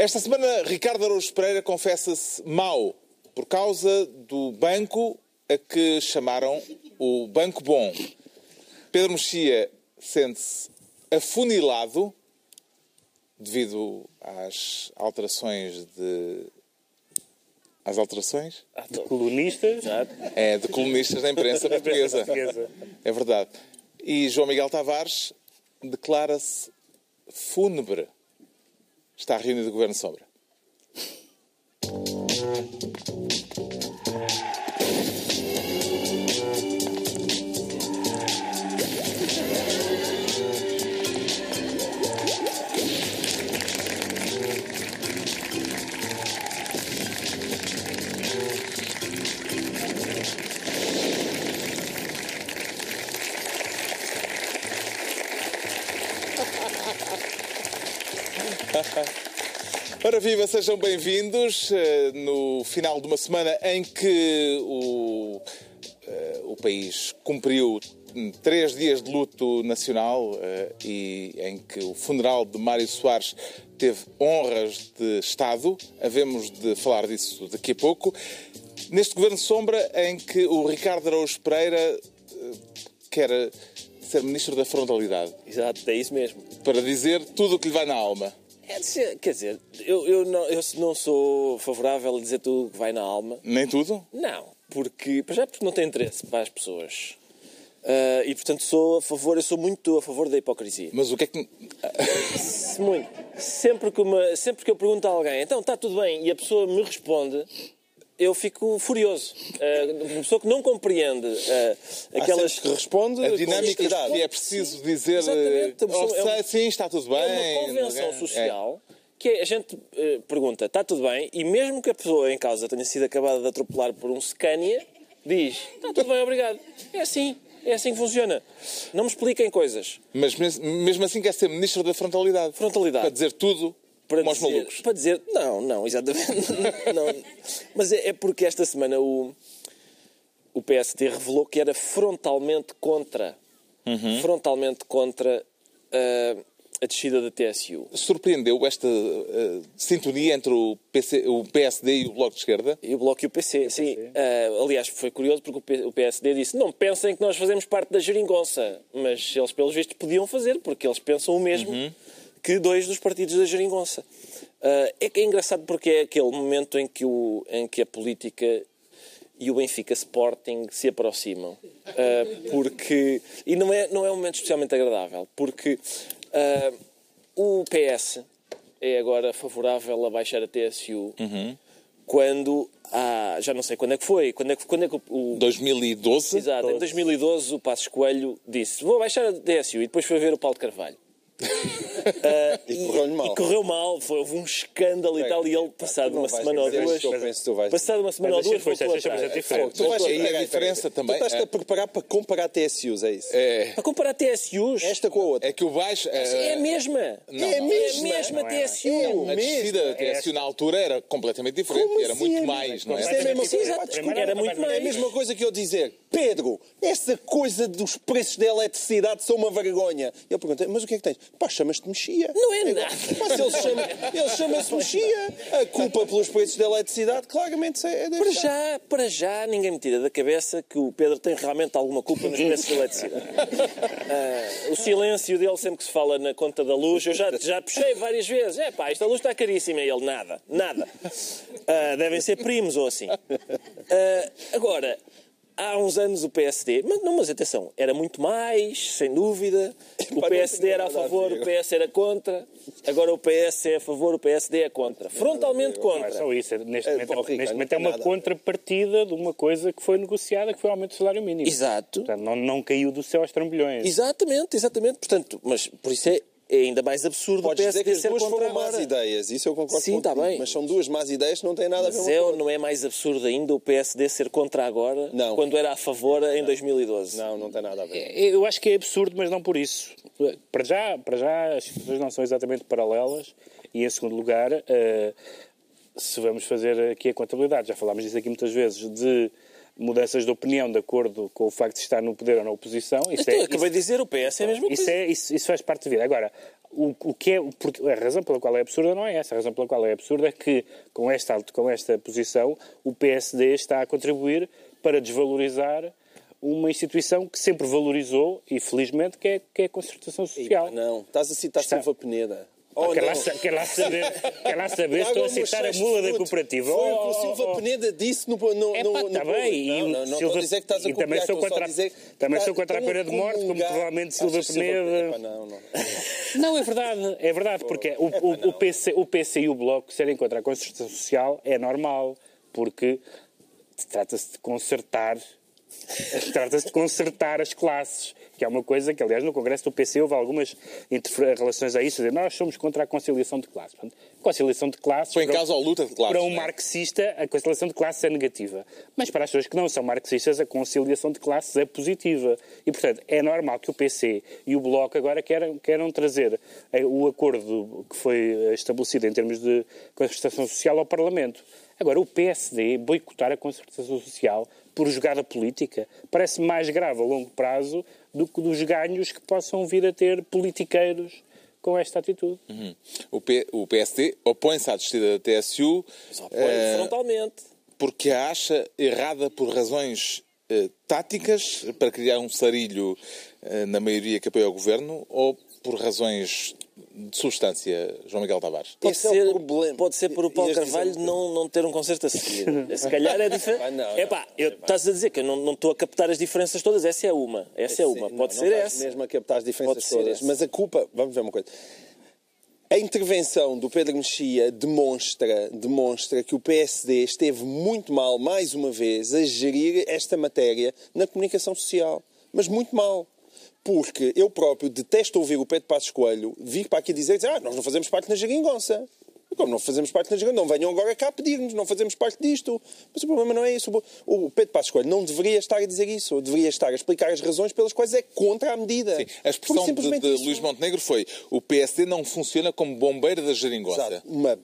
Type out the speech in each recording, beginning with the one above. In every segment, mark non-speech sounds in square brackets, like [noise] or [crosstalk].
Esta semana, Ricardo Araújo Pereira confessa-se mau por causa do banco a que chamaram o Banco Bom. Pedro Mexia sente-se afunilado devido às alterações de. Às alterações? De colunistas. É, de colunistas da imprensa portuguesa. É verdade. E João Miguel Tavares declara-se fúnebre. Está reunido o Governo Sombra. Ora viva, sejam bem-vindos eh, no final de uma semana em que o, eh, o país cumpriu três dias de luto nacional eh, e em que o funeral de Mário Soares teve honras de Estado. Havemos de falar disso daqui a pouco. Neste Governo Sombra em que o Ricardo Araújo Pereira quer ser Ministro da Frontalidade. Exato, é isso mesmo. Para dizer tudo o que lhe vai na alma. É, quer dizer, eu, eu, não, eu não sou favorável a dizer tudo o que vai na alma. Nem tudo? Não, porque, já porque não tem interesse para as pessoas. Uh, e portanto sou a favor, eu sou muito a favor da hipocrisia. Mas o que é que. muito. Sempre que, uma, sempre que eu pergunto a alguém, então está tudo bem, e a pessoa me responde, eu fico furioso. Uh, uma pessoa que não compreende uh, aquelas que responde a dinâmica e é preciso dizer Exatamente. Oh, é um, sim, está tudo bem. É uma convenção social é. que a gente uh, pergunta, está tudo bem, e mesmo que a pessoa em causa tenha sido acabada de atropelar por um Scania, diz, está tudo bem, obrigado. É assim. É assim que funciona. Não me expliquem coisas. Mas mesmo assim quer ser ministro da frontalidade. Frontalidade. Para dizer tudo para dizer, malucos. Para dizer, não, não, exatamente. [laughs] não, mas é, é, porque esta semana o, o PSD revelou que era frontalmente contra, uhum. frontalmente contra uh, a descida da TSU. Surpreendeu esta uh, sintonia entre o, PC, o, PSD e o Bloco de Esquerda? E o Bloco e o PC, o sim. Uh, aliás, foi curioso porque o PSD disse não pensem que nós fazemos parte da geringonça, mas eles, pelos vistos, podiam fazer, porque eles pensam o mesmo. Uhum que dois dos partidos da geringonça. Uh, é que é engraçado porque é aquele momento em que, o, em que a política e o Benfica Sporting se aproximam. Uh, porque, e não é, não é um momento especialmente agradável, porque uh, o PS é agora favorável a baixar a TSU uhum. quando há, já não sei quando é que foi, quando é que, quando é que o... 2012? Exato, 12. em 2012 o Passos Coelho disse vou baixar a TSU e depois foi ver o Paulo Carvalho. Uh, e correu-lhe mal. E correu mal, foi, houve um escândalo e tal, e ele, passado uma semana ou duas. Passado uma semana ou duas, foi diferente. Tu vais aí a diferença também. Tu estás a preparar para comparar TSUs, é isso? É. Para comparar TSUs? Esta com a outra. É que o baixo. É a mesma. É a mesma. É a mesma TSU. A descida da TSU na altura era completamente diferente, era muito mais, não é? Era muito mais. É a mesma coisa que eu dizer, Pedro, essa coisa dos preços da eletricidade são uma vergonha. Eu perguntei, mas o que é que tens? Pá, chamas-te Mexia. Não é nada. Mas ele chama-se chama Mexia. A culpa pelos preços da eletricidade, claramente, é Para já, para já, ninguém me tira da cabeça que o Pedro tem realmente alguma culpa nos preços da eletricidade. Uh, [laughs] o silêncio dele sempre que se fala na conta da luz, eu já, já puxei várias vezes. É pá, esta luz está caríssima. E ele, nada, nada. Uh, devem ser primos ou assim. Uh, agora, há uns anos o PSD, mas, não, mas atenção, era muito mais, sem dúvida. [laughs] O PSD era a favor, o PS era contra. Agora o PS é a favor, o PSD é contra. Frontalmente contra. Não é só isso. Neste é, momento, é, neste momento é uma contrapartida de uma coisa que foi negociada, que foi o aumento do salário mínimo. Exato. Portanto, não, não caiu do céu aos trambolhões. Exatamente, exatamente. Portanto, mas por isso é, é ainda mais absurdo Podes o PSD dizer que as duas foram agora. más ideias, isso eu concordo Sim, está bem. Mas são duas más ideias que não têm nada mas a ver com é, não é mais absurdo ainda o PSD ser contra agora, não. quando era a favor em 2012? Não, não tem nada a ver. É, eu acho que é absurdo, mas não por isso. Para já, para já as situações não são exatamente paralelas e, em segundo lugar, uh, se vamos fazer aqui a contabilidade, já falámos disso aqui muitas vezes, de mudanças de opinião de acordo com o facto de estar no poder ou na oposição. Isso então, é, acabei isso, de dizer, o PS é a mesma isso coisa. É, isso, isso faz parte da vida. Agora, o, o que é, porque a razão pela qual é absurda não é essa. A razão pela qual é absurda é que, com esta, com esta posição, o PSD está a contribuir para desvalorizar uma instituição que sempre valorizou, e felizmente, que é, que é a concertação social. Epa, não, estás a citar Está- Silva Peneda. Oh, quer, lá, quer lá saber, quer lá saber [laughs] estou a no citar a mula da cooperativa. Foi Oh, o que o oh, Silva oh. Peneda disse no, no, no, É no pá, está público. bem. Não, e Silva- a dizer que estás a e também sou contra, a dizer também que sou está contra a pena de morte, como provavelmente Silva Peneda. Não, não. Não, é verdade, é verdade, porque o, o, o, PC, o PC e o Bloco serem contra a concertação social é normal, porque trata-se de consertar, trata-se de consertar as classes, que é uma coisa que, aliás, no Congresso do PC houve algumas relações a isso, de nós somos contra a conciliação de classes. Portanto, conciliação de classes... Põe em para- causa a luta de classes. Para um não é? marxista, a conciliação de classes é negativa. Mas para as pessoas que não são marxistas, a conciliação de classes é positiva. E, portanto, é normal que o PC e o Bloco agora queiram, queiram trazer eh, o acordo que foi eh, estabelecido em termos de concertação social ao Parlamento. Agora, o PSD boicotar a concertação social por jogada política parece mais grave a longo prazo do que dos ganhos que possam vir a ter politiqueiros com esta atitude. Uhum. O, P- o PSD opõe-se à descida da TSU Mas apoio eh, frontalmente. porque a acha errada por razões eh, táticas, para criar um sarilho eh, na maioria que apoia o governo, ou por razões de substância, João Miguel Tavares? Pode Esse é o ser, problema. pode ser por o Paulo Carvalho não, não ter um concerto a seguir. [laughs] Se calhar é diferente. Ah, não, não. Epá, eu, estás a dizer que eu não, não estou a captar as diferenças todas. Essa é uma. Essa é uma. Sim, Pode não, ser não essa. mesmo a captar as diferenças Pode todas. essa. Mas a culpa, vamos ver uma coisa. A intervenção do Pedro Mexia demonstra, demonstra que o PSD esteve muito mal, mais uma vez, a gerir esta matéria na comunicação social. Mas muito mal. Porque eu próprio detesto ouvir o Pedro Passos Coelho vir para aqui dizer, ah, nós não fazemos parte na geringonça. Como não fazemos parte da geringonça, não venham agora cá pedir-nos, não fazemos parte disto. Mas o problema não é isso. O Pedro Passos Coelho não deveria estar a dizer isso. Deveria estar a explicar as razões pelas quais é contra a medida. Sim, a expressão de, de Luís Montenegro foi o PSD não funciona como bombeiro da geringonça. Exato. Uma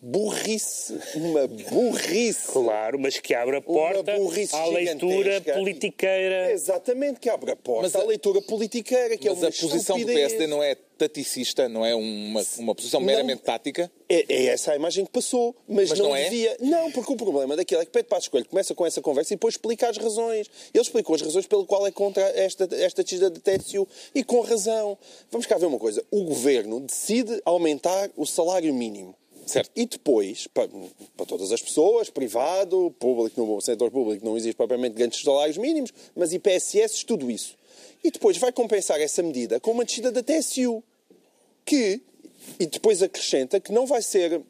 burrice, uma burrice. Claro, mas que abre a porta à leitura politiqueira. Exatamente, que abre a porta Mas à a- leitura politiqueira, que Mas é uma a posição do. PSD não é taticista, não é uma, uma posição Não. meramente tática? É, é essa a imagem que passou, mas, Mas não, não é? devia. Não, porque o problema daquilo é que Pedro Passos Coelho começa com essa conversa e depois explica as razões. Ele explicou as razões pelo qual é contra esta, esta descida de TSU e com razão. Vamos cá ver uma coisa. O governo decide aumentar o salário mínimo. Certo. E depois, para, para todas as pessoas, privado, público, no setor público não existe propriamente grandes salários mínimos, mas IPSS, tudo isso. E depois vai compensar essa medida com uma descida da TSU que, e depois acrescenta que não vai ser,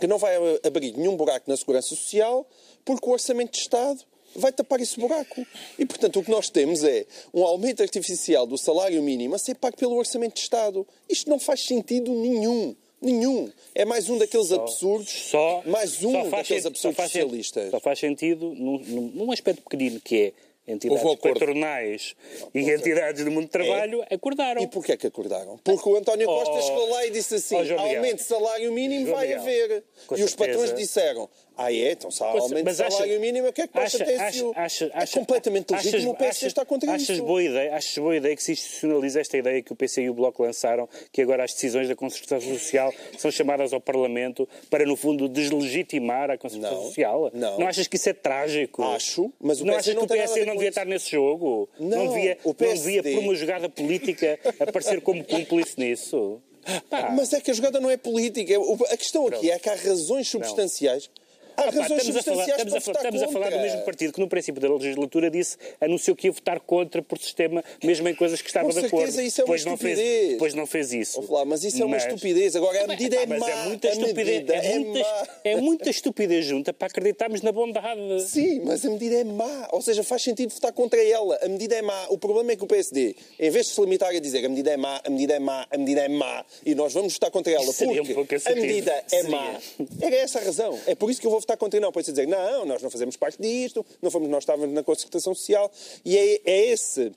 que não vai abrir nenhum buraco na segurança social, porque o orçamento de Estado vai tapar esse buraco. E, portanto, o que nós temos é um aumento artificial do salário mínimo a ser pago pelo orçamento de Estado. Isto não faz sentido nenhum. Nenhum. É mais um daqueles absurdos. Só, mais um só daqueles absurdos só faz socialistas. Só faz sentido num, num- aspecto pequenino que é entidades patronais e entidades do mundo do trabalho acordaram. E porquê é que acordaram? Porque o António Oh, Costa chegou lá e disse assim: oh, aumento de salário mínimo João vai Miguel, haver. E os certeza. patrões disseram: ah, é? Então se há aumento de acha- salário mínimo, o que é que passa acha- até acha- acha- É acha- completamente achas- legítimo o PSD está contra achas isso. Boa ideia, achas boa ideia que se institucionaliza esta ideia que o PC e o Bloco lançaram, que agora as decisões da concertação social são chamadas ao Parlamento para, no fundo, deslegitimar a concertação Não, social? não. achas que isso é trágico? Acho, mas o não PSD achas não que o PSD não devia estar nesse jogo? Não, devia, o não devia, PSD por uma jogada política, aparecer como cúmplice nisso? Pá. Mas é que a jogada não é política. O- A questão aqui é que há razões substanciais. Há pá, razões estamos a falar, substanciais estamos a, estamos a falar do mesmo partido que no princípio da legislatura disse, anunciou que ia votar contra por sistema, mesmo em coisas que estava Com de acordo. certeza, isso é uma Depois não fez, estupidez. depois não fez isso. Lá, mas isso é uma estupidez. Agora, a medida é Pá, mas má. é muita estupidez, é, é muita, má. é muita estupidez junta para acreditarmos na bondade. Sim, mas a medida é má. Ou seja, faz sentido votar contra ela. A medida é má. O problema é que o PSD, em vez de se limitar a dizer a medida é má, a medida é má, a medida é má, e nós vamos votar contra ela Isso um porque pouco a medida é má. Era essa a razão. É por isso que eu vou votar contra não. Pode dizer, não, nós não fazemos parte disto, não fomos, nós estávamos na concertação social. E é, é esse.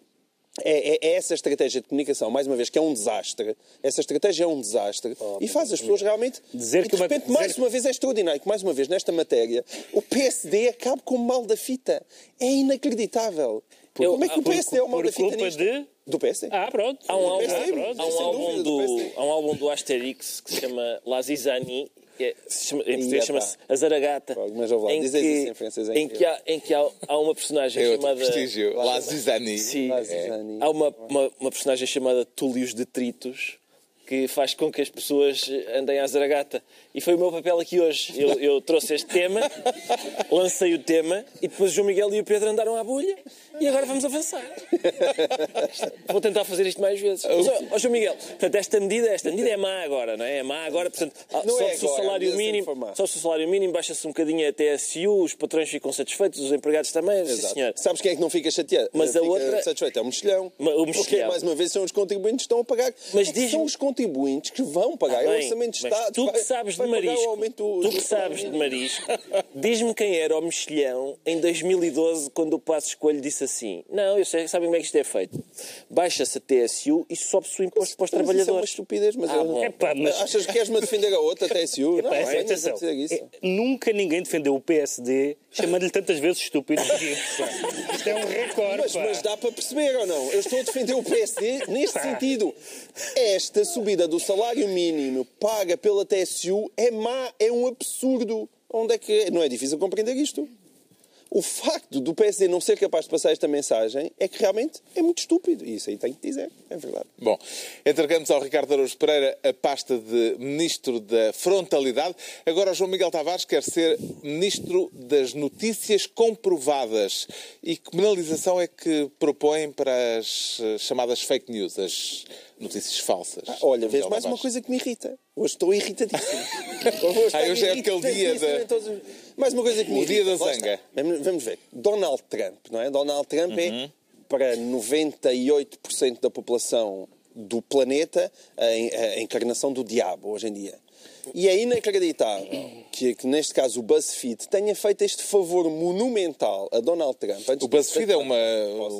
É, é- é essa estratégia de comunicação, mais uma vez, que é um desastre. Essa estratégia é um desastre e faz as pessoas realmente. Dizer e que de uma- repente, dizer mais uma vez, é extraordinário que, mais uma vez, nesta matéria, o PSD acabe como mal da fita. É inacreditável. Eu- Como é que o Por, PSD é o mal por da fita culpa nisto? de... Do PSD. Ah, pronto. Há um álbum, há um álbum do do, PSD. há um álbum do Asterix que se chama Lazizani. É, se chama, em português chama-se A Zaragata. Mas ouve lá, em dizes que, isso em francês, é em que, há, em que há, há uma personagem É chamada. prestígio. La Zizani. Sim, Lazizani. há uma, uma, uma personagem chamada Túlios Detritos que faz com que as pessoas andem à zaragata. E foi o meu papel aqui hoje. Eu, eu trouxe este tema, lancei o tema e depois o João Miguel e o Pedro andaram à bolha e agora vamos avançar. Vou tentar fazer isto mais vezes. Mas, ó, ó, João Miguel, portanto, esta medida, esta medida é má agora, não é? É má agora, portanto, ah, Não é sobe-se o salário mínimo, informado. sobe-se o salário mínimo, baixa-se um bocadinho a TSU, os patrões ficam satisfeitos, os empregados também, Exato. senhor. Sabes quem é que não fica chateado? Mas a Fica outra- satisfeito? É o mexilhão. O Porque, mexilhão. mais uma vez, são os contribuintes que estão a pagar. Mas É que contribuintes que vão pagar. é o Bem, orçamento de Estado. Tu que sabes de vai marisco, tu que sabes de marisco, diz-me quem era o mexilhão em 2012 quando o Passo Escolho disse assim: Não, eu sei, sabem como é que isto é feito. Baixa-se a TSU e sobe-se o imposto para os Mas isso é uma trabalhadores. estupidez, mas, Ah, eu-. Epá, mas- achas que queres-me defender a outra TSU? Não, Pá, é, atenção, é, nunca ninguém defendeu o PSD chamando-lhe tantas vezes estúpido. [laughs] Isto é um recorde. Mas, mas dá para perceber ou não? Eu estou a defender o PSD neste sentido. Esta subida do salário mínimo paga pela TSU é má, é um absurdo. Onde é que é? Não é difícil compreender isto. O facto do PSD não ser capaz de passar esta mensagem é que realmente é muito estúpido. E isso aí tenho que dizer, é verdade. Bom, entregamos ao Ricardo Araújo Pereira a pasta de Ministro da Frontalidade. Agora João Miguel Tavares quer ser Ministro das Notícias Comprovadas. E que penalização é que propõem para as eh, chamadas fake news, as notícias falsas? Olha, Miguel vês mais uma coisa que me irrita. Hoje estou irritadíssimo. [laughs] Hoje Ah, hoje é aquele dia da- todos os- Mais uma coisa que me O dia da zanga. Vamos, ver. Donald Trump, não é? Donald Trump Uhum. é para 98% da população do planeta a en- a encarnação do diabo hoje em dia. E é inacreditável que, que, neste caso, o BuzzFeed tenha feito este favor monumental a Donald Trump. Antes O BuzzFeed é uma,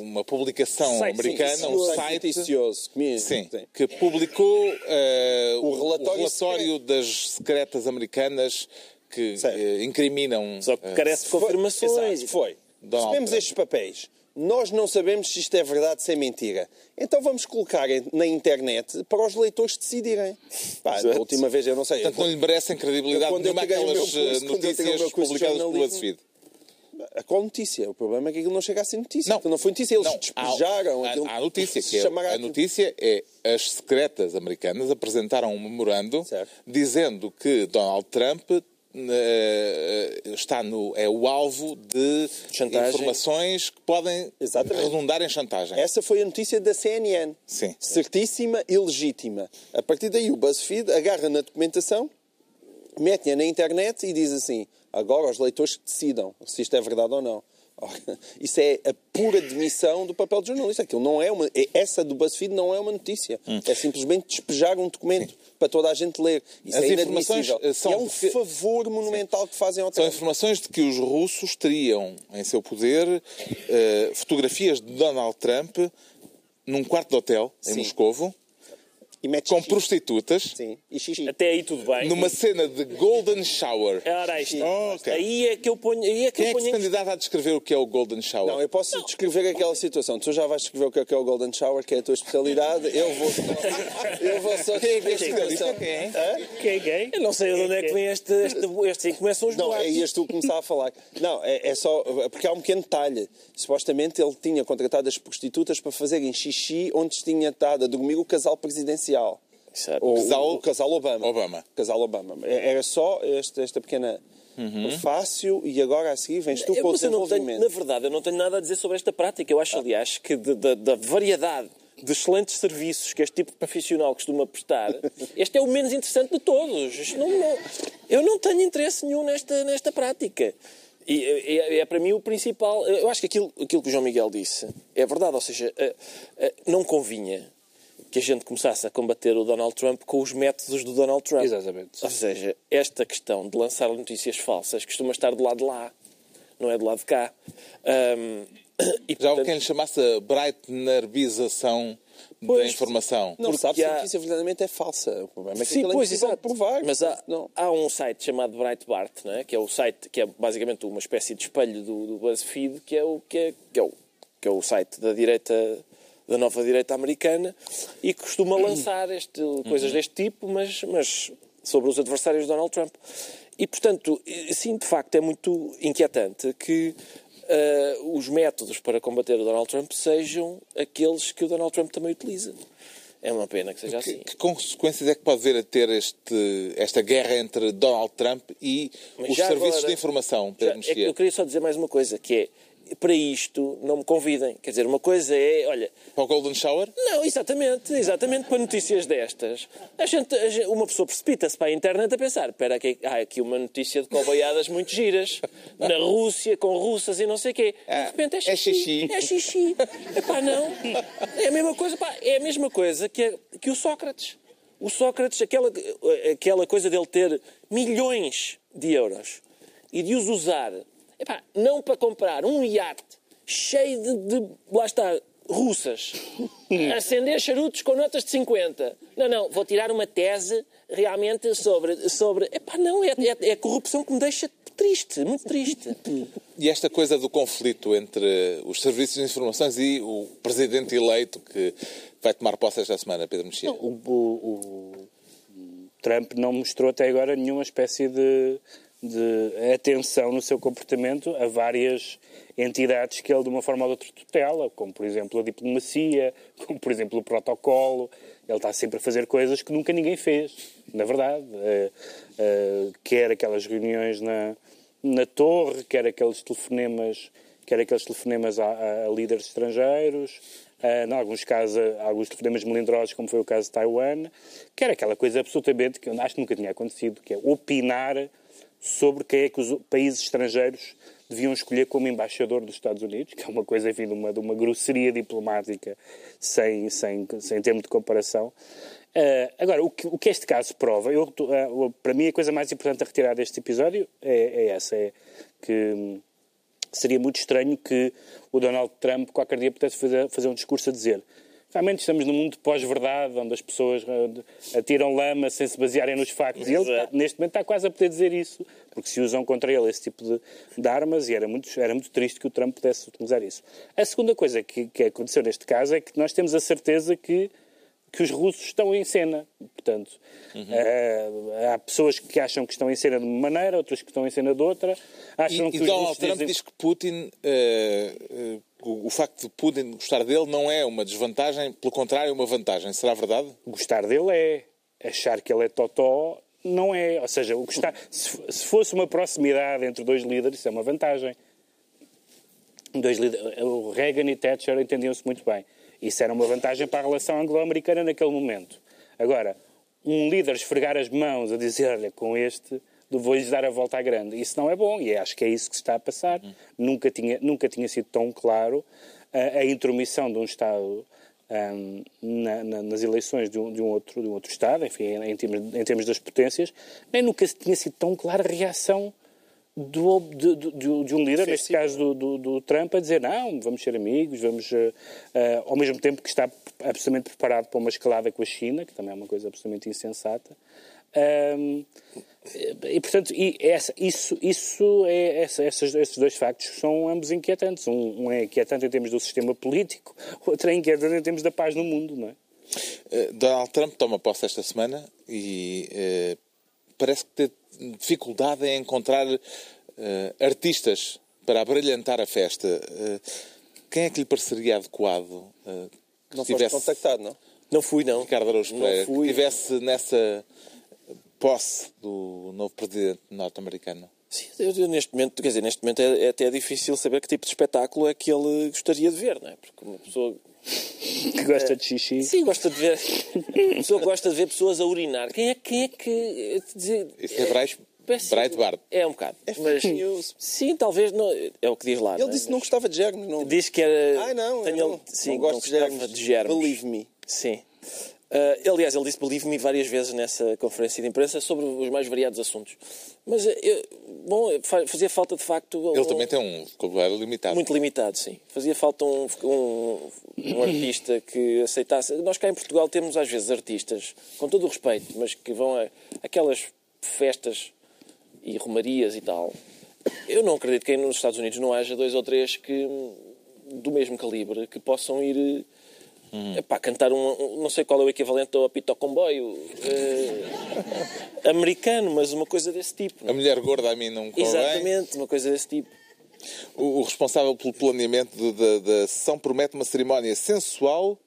uma publicação Site, americana, um noticioso, site noticioso. que- Sim, sim. que publicou eh, O o relatório relatório, das secretas americanas que Certo. eh, incriminam. Só que eh, carece de confirmações. Foi. Donald Recebemos Trump. estes papéis. Nós não sabemos se isto é verdade, se é mentira. Então vamos colocar na internet para os leitores decidirem. Pá, da última vez eu não sei. Portanto, não lhe merecem credibilidade Eu, quando eu nenhuma aquelas curso- eh, eu notícias curso de publicadas pelo BuzzFeed. A qual notícia? O problema é que aquilo não chega a ser notícia. Não. Então não foi notícia, eles Não, despejaram. há, aquilo- há a notícia, que é, a notícia é as secretas americanas apresentaram um memorando Certo. dizendo que Donald Trump está no, é o alvo de Chantagem. informações que podem Exatamente. redundar em chantagem. Essa foi a notícia da CNN. Sim. Certíssima e legítima. A partir daí o BuzzFeed agarra na documentação, mete-a na internet e diz assim: agora os leitores decidam se isto é verdade ou não. Ora, [laughs] Isso é a pura demissão do papel de jornalista. Aquilo não é uma, é- essa do BuzzFeed não é uma notícia. Hum. É simplesmente despejar um documento para toda a gente ler. Isso As é inadmissível. eh, são E é um favor monumental que fazem ao São informações de que os russos teriam em seu poder eh, fotografias de Donald Trump num quarto de hotel em Sim. Moscovo E mete com xixi. prostitutas Sim. E xixi. Até aí tudo bem. numa cena de Golden Shower. Ora, aí está. Oh, ok. Aí é que eu ponho. Aí é que Quem eu é que ponho se candidata a descrever o que é o Golden Shower? Não, eu posso descrever aquela situação. Tu já vais descrever o que é, que é o Golden Shower, que é a tua especialidade. Eu vou só, [laughs] eu vou só descrever a situação. Hã? Que é gay? Eu não sei de onde é que vem este. este, este, este começam os Não, boatos. é ias tu começar a falar. Não, é, é só. Porque há um pequeno detalhe. Supostamente ele tinha contratado as prostitutas para fazerem xixi onde tinha estado a dormir o casal presidencial. Exato. O- Casal- o casal Obama. Obama. Casal Obama. É- Era só esta, esta pequena prefácio e agora a seguir vens tu Eu, com o não tenho, desenvolvimento. na verdade, eu não tenho nada a dizer sobre esta prática. Eu acho, aliás, que da variedade de excelentes serviços que este tipo de profissional costuma prestar, [laughs] este é o menos interessante de todos. Não- não- eu não tenho interesse nenhum nesta, nesta prática. E é, é para mim o principal. Eu acho que aquilo, aquilo que o João Miguel disse é verdade. Ou seja, eh, eh, não convinha que a gente começasse a combater o Donald Trump com os métodos do Donald Trump. Exatamente. Ou seja, esta questão de lançar notícias falsas costuma estar do lado de lá, não é do lado de cá. Ahm, e, Já houve portanto, quem lhe chamasse a Breitnerbização da Pois. informação. Não Porque sabe se há- a notícia verdadeiramente é falsa. O problema é que Sim, aquilo é pois, exato. provar. Mas há, Não. há um site chamado Breitbart, não é? que é o site que é basicamente uma espécie de espelho do, do BuzzFeed, que é o, que é, que é o, que é o site da direita da nova direita americana e costuma lançar este, coisas deste tipo, mas, mas sobre os adversários de Donald Trump. E, portanto, sim, de facto, é muito inquietante que uh, os métodos para combater o Donald Trump sejam aqueles que o Donald Trump também utiliza. É uma pena que seja que, assim. Que consequências é que pode vir a ter este, esta guerra entre Donald Trump e Mas os serviços agora- de informação, Já- é que eu queria só dizer mais uma coisa, que é, para isto não me convidem. Quer dizer, uma coisa é, olha, Para o Golden Shower? Não, exatamente, exatamente para notícias destas. A gente, a gente- uma pessoa precipita-se para a internet a pensar: espera, aqui, há aqui uma notícia de coboiadas muito giras, na Rússia, com russas e não sei o quê. Ah, de repente é é xixi. É xixi. Epá, não. É a mesma coisa, pá, é a mesma coisa que, a- que o Sócrates. O Sócrates, aquela, aquela coisa dele ter milhões de euros e de os usar, epá, não para comprar um iate cheio de, de lá está, russas, [laughs] acender charutos com notas de 50. Não, não, vou tirar uma tese realmente sobre... sobre epá, não, é, é, é a corrupção que me deixa triste, muito triste. [laughs] E esta coisa do conflito entre os serviços de informações e o presidente eleito que vai tomar posse esta semana, Pedro Mexia? O, o- o Trump não mostrou até agora nenhuma espécie de, de atenção no seu comportamento a várias entidades que ele, de uma forma ou de outra, tutela, como, por exemplo, a diplomacia, [laughs] como, por exemplo, o protocolo. Ele está sempre a fazer coisas que nunca ninguém fez, na verdade. Eh, eh, quer aquelas reuniões na, na torre, quer aqueles telefonemas, quer aqueles telefonemas a, a líderes estrangeiros, ah, em alguns casos, a- alguns telefonemas melindrosos, como foi o caso de Taiwan, que era aquela coisa absolutamente que eu acho que nunca tinha acontecido, que é opinar sobre quem é que os países estrangeiros deviam escolher como embaixador dos Estados Unidos, que é uma coisa, enfim, de uma, de uma grosseria diplomática sem, sem, sem termo de comparação. Ah, agora, o que, o que este caso prova, eu, o- para mim a coisa mais importante a retirar deste episódio é, é essa, é que hum, seria muito estranho que o Donald Trump qualquer dia pudesse fazer, fazer um discurso a dizer realmente estamos num mundo de pós-verdade, onde as pessoas eh, atiram lama sem se basearem nos factos. E ele, Exato. neste momento, está quase a poder dizer isso, porque se usam contra ele esse tipo de, de armas, e era muito, era muito triste que o Trump pudesse utilizar isso. A segunda coisa que, que aconteceu neste caso é que nós temos a certeza que que os russos estão em cena. Portanto, eh, há pessoas que acham que estão em cena de uma maneira, outras que estão em cena de outra. E, Acham que e os Donald russos Trump dizem- diz que Putin, eh, o, o facto de Putin gostar dele não é uma desvantagem, pelo contrário, é uma vantagem. Será verdade? gostar dele é. Achar que ele é totó não é. Ou seja, o gostar, se, se fosse uma proximidade entre dois líderes, isso é uma vantagem. Dois líderes, o Reagan e Thatcher entendiam-se muito bem. Isso era uma vantagem para a relação anglo-americana naquele momento. Agora, um líder esfregar as mãos a dizer, olha, com este vou-lhes dar a volta à grande. Isso não é bom e acho que é isso que está a passar. Nunca, tinha, nunca tinha sido tão claro a, a intromissão de um Estado ahm, na- na- nas eleições de um, de um outro, de um outro Estado, enfim, em termos, em termos das potências, nem nunca tinha sido tão clara a reação do, de, de- de- um líder, neste caso do, do- do Trump, a dizer não, vamos ser amigos, vamos, eh, ao mesmo tempo que está absolutamente preparado para uma escalada com a China, que também é uma coisa absolutamente insensata. Ahm, e, portanto, e essa- isso, isso é, essa- essas- esses dois factos são ambos inquietantes. Um, um é inquietante em termos do sistema político, outro é inquietante em termos da paz no mundo, não é? Eh, Donald Trump toma posse esta semana e eh, parece que tem dificuldade em encontrar eh, artistas para abrilhantar a festa. Eh, quem é que lhe pareceria adequado eh, que Não foste estivesse contactado, não? Não fui, não. Ricardo Araújo Não Pereira, que fui. estivesse nessa posse do novo presidente norte-americano? Sim, eu, eu neste momento, quer dizer, neste momento é, é até difícil saber que tipo de espetáculo é que ele gostaria de ver, não é? Porque uma pessoa Que gosta de xixi. Sim, gosta de ver. A pessoa gosta de ver pessoas a urinar. Quem é, quem é que. dizer- Isso é Breit- Péssimo. Breitbart. É um bocado. É mas, sim, talvez não. É o que diz lá. Ele não é? disse que não gostava de germes. Não... Diz que era. Ai, não, tenho- não, sim, não gosto não de germes. de germes. Believe me. Sim. Ah, aliás, ele disse believe me várias vezes nessa conferência de imprensa sobre os mais variados assuntos. Mas, eh, eu- bom, fa- fazia falta de facto. Ele um- também tem um vocabulário limitado. Muito limitado, sim. Fazia falta um, um, um artista que aceitasse. Nós cá em Portugal temos às vezes artistas, com todo o respeito, mas que vão a aquelas festas e romarias e tal. Eu não acredito que aí nos Estados Unidos não haja dois ou três que do mesmo calibre que possam ir Epá, cantar um, um- não sei qual é o equivalente ao apito ao comboio eh, americano, mas uma coisa desse tipo. A mulher gorda a mim não convém. Exatamente, uma coisa desse tipo. O, o responsável pelo planeamento da sessão promete uma cerimónia sensual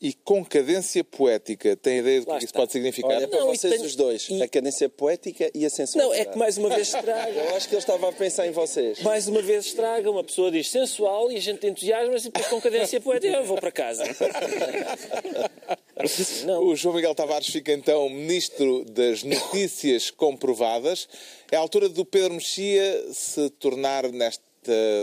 e com cadência poética. Tem ideia do que Lá isso está. pode significar? Olha, para Não, vocês tem- os dois, e- a cadência poética e a sensualidade. Não, é que mais uma vez [laughs] estraga. Eu acho que ele estava a pensar em vocês. Mais uma vez estraga, uma pessoa diz sensual e a gente entusiasma-se e depois com cadência poética eu vou para casa. [laughs] Não. O João Miguel Tavares fica então ministro das notícias comprovadas. É a altura do Pedro Mexia se tornar nesta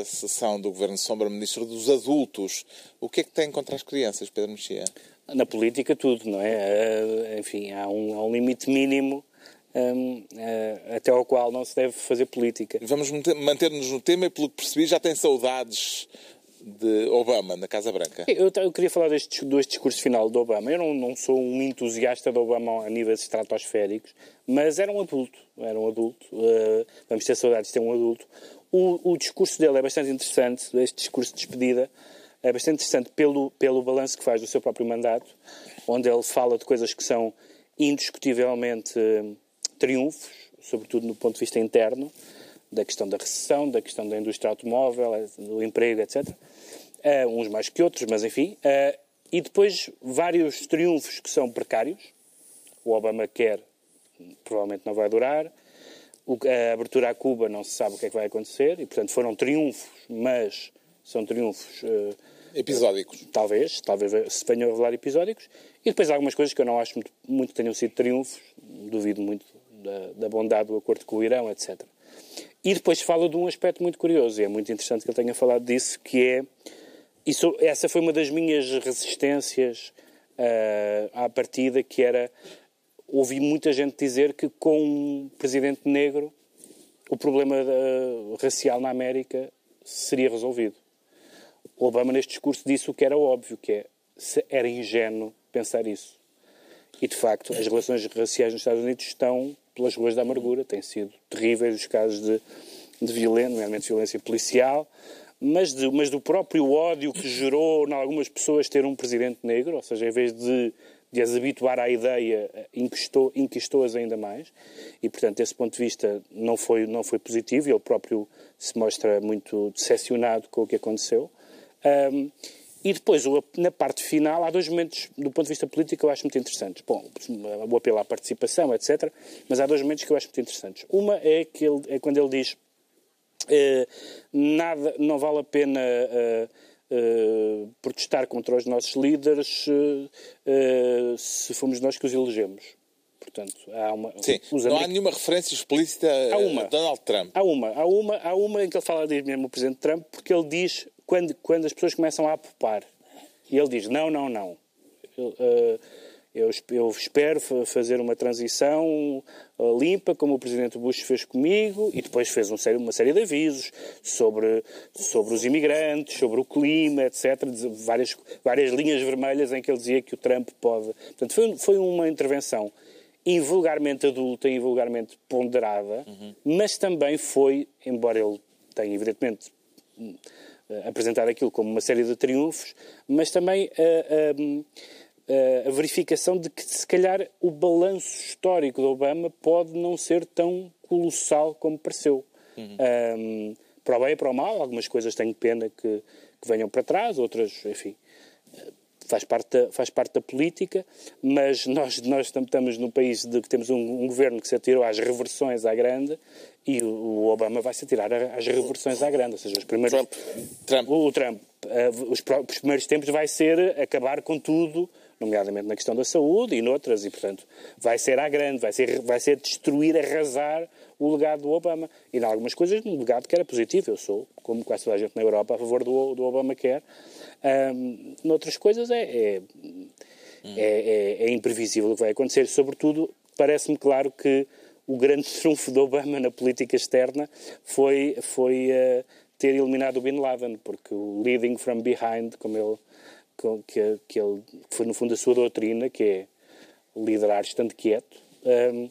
sessão do Governo Sombra ministro dos adultos. O que é que tem contra as crianças, Pedro Mexia? Na política, tudo, não é? Eh, Enfim, há um, há um limite mínimo hum, eh, até ao qual não se deve fazer política. Vamos manter- manter-nos no tema e, pelo que percebi, já tem saudades de Obama na Casa Branca. Eu, eu queria falar deste, discurso final do Obama. Eu não, não sou um entusiasta do Obama a níveis estratosféricos, mas era um adulto. Era um adulto. eh, vamos ter saudades de ter um adulto. O, o discurso dele é bastante interessante, este discurso de despedida. É bastante interessante pelo, pelo balanço que faz do seu próprio mandato, onde ele fala de coisas que são indiscutivelmente eh, triunfos, sobretudo no ponto de vista interno, da questão da recessão, da questão da indústria automóvel, eh, do emprego, etc. Eh, uns mais que outros, mas enfim. Eh, e depois vários triunfos que são precários. O Obama quer, provavelmente não vai durar. A abertura a Cuba não se sabe o que é que vai acontecer. E, portanto, foram triunfos, mas são triunfos eh, Episódicos. talvez, talvez se venham a revelar episódicos, e depois há algumas coisas que eu não acho muito, muito que tenham sido triunfos, duvido muito da, da bondade do acordo com o Irão, etc. E depois fala de um aspecto muito curioso, e é muito interessante que ele tenha falado disso, que é, isso, essa foi uma das minhas resistências ah, à partida, que era, ouvi muita gente dizer que com um presidente negro o problema da- racial na América seria resolvido. O Obama, neste discurso, disse o que era óbvio, que é, era ingênuo pensar isso. E, de facto, as relações raciais nos Estados Unidos estão pelas ruas da amargura. Têm sido terríveis os casos de, de violência, nomeadamente violência policial, mas, de- mas do próprio ódio que gerou em algumas pessoas ter um presidente negro, ou seja, em vez de, de as habituar à ideia, inquistou- inquistou-as ainda mais. E, portanto, desse ponto de vista, não foi, não foi positivo. Ele próprio se mostra muito decepcionado com o que aconteceu. Ahm, e depois, na parte final, há dois momentos, do ponto de vista político, que eu acho muito interessantes. Bom, o apelo à participação, etc. Mas há dois momentos que eu acho muito interessantes. Uma é, que ele, é quando ele diz eh, nada, não vale a pena eh, eh, protestar contra os nossos líderes eh, se fomos nós que os elegemos. Portanto, há uma... Sim, não há nenhuma referência explícita Há a uma. Donald Trump. Há uma, há uma, há uma em que ele fala diz mesmo o Presidente Trump, porque ele diz quando, quando as pessoas começam a apopar. E ele diz: não, não, não. Eu, eh, eu, eu espero fa- fazer uma transição eh, limpa, como o Presidente Bush fez comigo, e depois fez um série- uma série de avisos sobre, sobre os imigrantes, sobre o clima, etc. Várias, várias linhas vermelhas em que ele dizia que o Trump pode. Portanto, foi, foi uma intervenção invulgarmente adulta, invulgarmente ponderada, mas também foi, embora ele tenha evidentemente hum, eh, apresentado aquilo como uma série de triunfos, mas também a, a- a verificação de que se calhar o balanço histórico de Obama pode não ser tão colossal como pareceu. Hum, para o bem e para o mal, algumas coisas tenho pena que, que venham para trás, outras, enfim, faz parte da, faz parte da política, mas nós, nós tam- estamos num país de que temos um, um governo que se atirou às reversões à grande e o, o Obama vai se atirar a- às reversões à grande, ou seja, os primeiros... Trump. Trump. O, o Trump, eh, os, os primeiros tempos vai ser acabar com tudo, nomeadamente na questão da saúde e noutras, e portanto vai ser à grande, vai ser, vai ser destruir, arrasar o legado do Obama. E em algumas coisas, um legado que era positivo. Eu sou, como quase toda a gente na Europa, a favor do, do Obamacare. Um, noutras coisas é, é, é, é- é imprevisível o que vai acontecer. Sobretudo, parece-me claro que o grande [laughs] trunfo do Obama na política externa foi, foi eh, ter eliminado o Bin Laden, porque o leading from behind, como ele, que, que ele foi no fundo a sua doutrina, que é liderar estando quieto, um,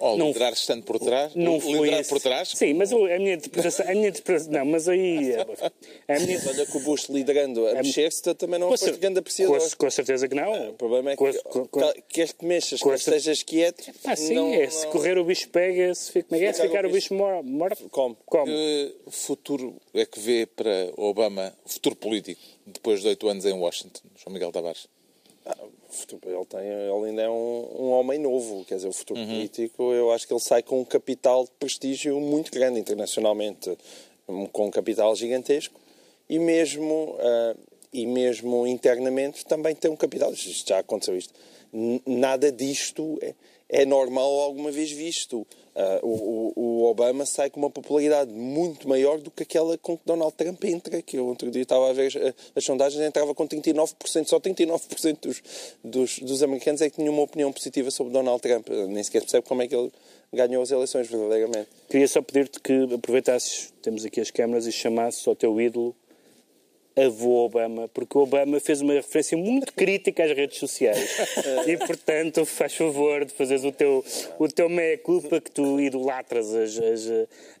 Ou Não- liderar estando por trás? Não foi liderar esse. por trás? Sim, mas a minha interpretação, a minha interpretação não, mas aí [laughs] é- a minha Olha que o Bush liderando a mexer-se também não é um grande apreciador. com, com certeza que não. O problema é que com- com- ca- queres que mexas, que estejas quieto. Ah, sim, não- é. Se não- correr o bicho pega, se, fica, como é é? se Ficar o bicho- bicho mor- morto, Come. come. Que futuro é que vê para Obama, futuro político, depois de oito anos em Washington, João Miguel Tavares? Ele, tem, ele ainda é um, um homem novo, quer dizer, o futuro Uhum. político, eu acho que ele sai com um capital de prestígio muito grande internacionalmente, com um capital gigantesco, e mesmo, ah, e mesmo internamente também tem um capital. Isto já aconteceu isto. Nada disto é, é normal alguma vez visto. Ah, o, o- Obama sai com uma popularidade muito maior do que aquela com que Donald Trump entra, que eu outro dia estava a ver as, as sondagens, entrava com 39%, só 39% dos, dos, dos americanos é que tinham uma opinião positiva sobre Donald Trump. Nem sequer percebe como é que ele ganhou as eleições, verdadeiramente. Queria só pedir-te que aproveitasses, temos aqui as câmaras, e chamasses ao teu ídolo avô Obama, porque o Obama fez uma referência muito crítica às redes sociais. [laughs] e, portanto, faz favor de fazeres o teu, o teu meia-culpa que tu idolatras as, as,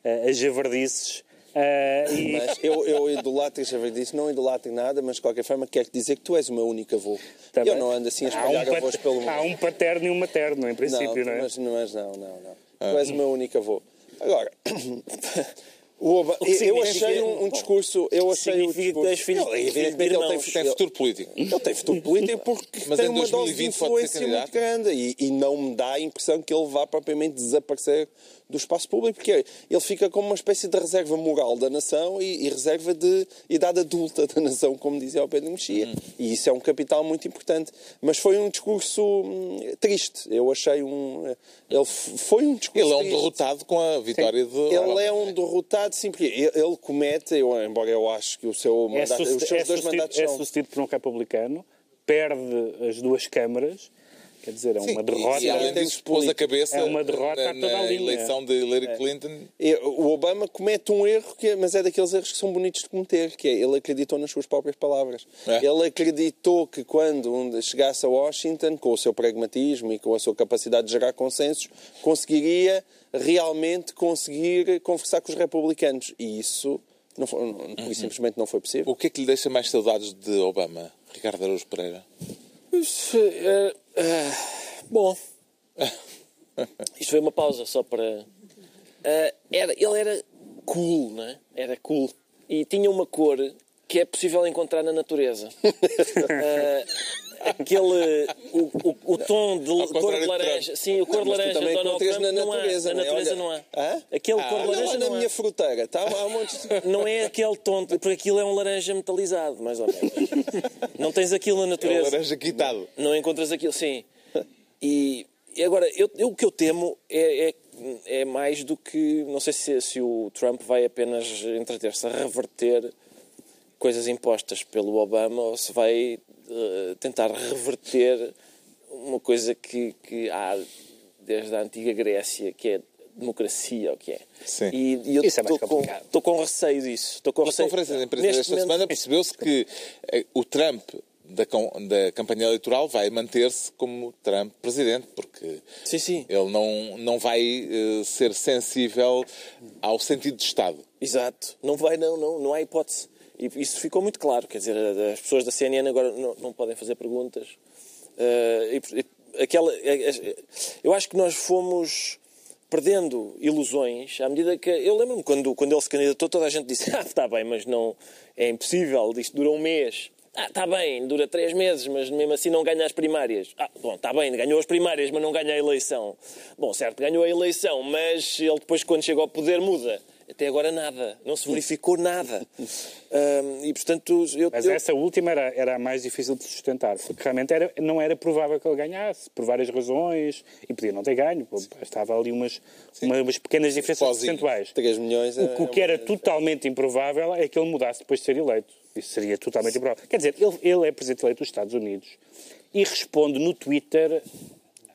eh, as javardices. Ah, e, Mas eu, eu idolatro, já disso, não idolatro nada, mas de qualquer forma quero dizer que tu és o meu único avô. Tá eu bem. não ando assim a Há espalhar um, avós pelo mundo. há um paterno e um materno, em princípio, não, é? Mas, mas não, não, não. Tu és o meu único avô. Agora, [clears throat] [laughs] o O que eu achei um, um discurso. Eu achei o Significa és discurso. filho- Ele, evidentemente, ele tem. Tem futuro político. [laughs] ele tem futuro político porque Mas tem em uma dose de 2020 pode ser influência muito grande e, e não me dá a impressão que ele vá propriamente desaparecer do espaço público, porque ele fica como uma espécie de reserva moral da nação e, e reserva de idade adulta da nação, como dizia o Pedro Mexia. Uhum. E isso é um capital muito importante. Mas foi um discurso hum, triste. Eu achei um. Ele foi um discurso. Ele é um triste. derrotado com a vitória de Ele é um derrotado, sim, porque ele, ele comete, eu, embora eu acho que o seu É, mandato, os sucedido, seus é, dois mandatos é sucedido por um republicano, perde as duas câmaras, quer dizer, é Sim, uma derrota. E, além disso, pôs a cabeça É uma derrota na, a toda a na eleição de Hillary Clinton. E O Obama comete um erro, que, é- mas é daqueles erros que são bonitos de cometer, que é ele acreditou nas suas próprias palavras. É. Ele acreditou que quando chegasse a Washington, com o seu pragmatismo e com a sua capacidade de gerar consensos, conseguiria realmente conseguir conversar com os republicanos. E isso, não foi, não- Uhum. pura e simplesmente não foi possível. O que é que lhe deixa mais saudades de Obama, Ricardo Araújo Pereira? Eh, eh, bom, [laughs] isto foi uma pausa só para. eh, era, ele era cool, não é? Era cool. E tinha uma cor que é possível encontrar na natureza. [laughs] Aquele. O, o, o tom de cor de de laranja. Sim, o cor de Mas tu laranja também de Donald Trump na não há. natureza, Na não é? natureza Olha- não há. Hã? Aquele Ah, cor de laranja na não há. minha fruteira, tá? há um monte de... Não é aquele tom, porque aquilo é um laranja metalizado, mais ou menos. Não tens aquilo na É o natureza. laranja quitado. Não encontras aquilo, sim. E, e agora, eu, eu- o que eu temo é, é, é mais do que. Não sei se, se o Trump vai apenas entreter-se a reverter coisas impostas pelo Obama ou se vai eh, tentar reverter uma coisa que, que há desde a antiga Grécia, que é democracia, ou que é. Sim. E, e eu Isso é mais estou com, complicado. estou com receio disso. Estou com Na receio. conferência de imprensa Neste desta momento- semana percebeu-se que eh, o Trump da, com- da campanha eleitoral vai manter-se como Trump presidente, porque Sim, sim. ele não, não vai eh, ser sensível ao sentido de Estado. Exato. Não vai, não, não, não há hipótese. E isso ficou muito claro. Quer dizer, as pessoas da CNN agora não, não podem fazer perguntas. Eh, e- e aquela, eh, eh, eu acho que nós fomos perdendo ilusões à medida que. Eu lembro-me quando, quando ele se candidatou, toda a gente disse: [laughs] Ah, está bem, mas não. É impossível, isto dura um mês. Ah, está bem, dura três meses, mas mesmo assim não ganha as primárias. Ah, bom, está bem, ganhou as primárias, mas não ganha a eleição. Bom, certo, ganhou a eleição, mas ele depois, quando chega ao poder, muda. Até agora nada, não se verificou nada. [laughs] Ahm, e portanto, eu, Mas eu- essa última era, era a mais difícil de sustentar, porque realmente era, não era provável que ele ganhasse, por várias razões, e podia não ter ganho, estava ali umas, uma- umas pequenas diferenças Pozinho. percentuais. 3 milhões é O que- O que era totalmente improvável é que ele mudasse depois de ser eleito. Isso seria totalmente improvável. Quer dizer, ele, ele é presidente eleito dos Estados Unidos e responde no Twitter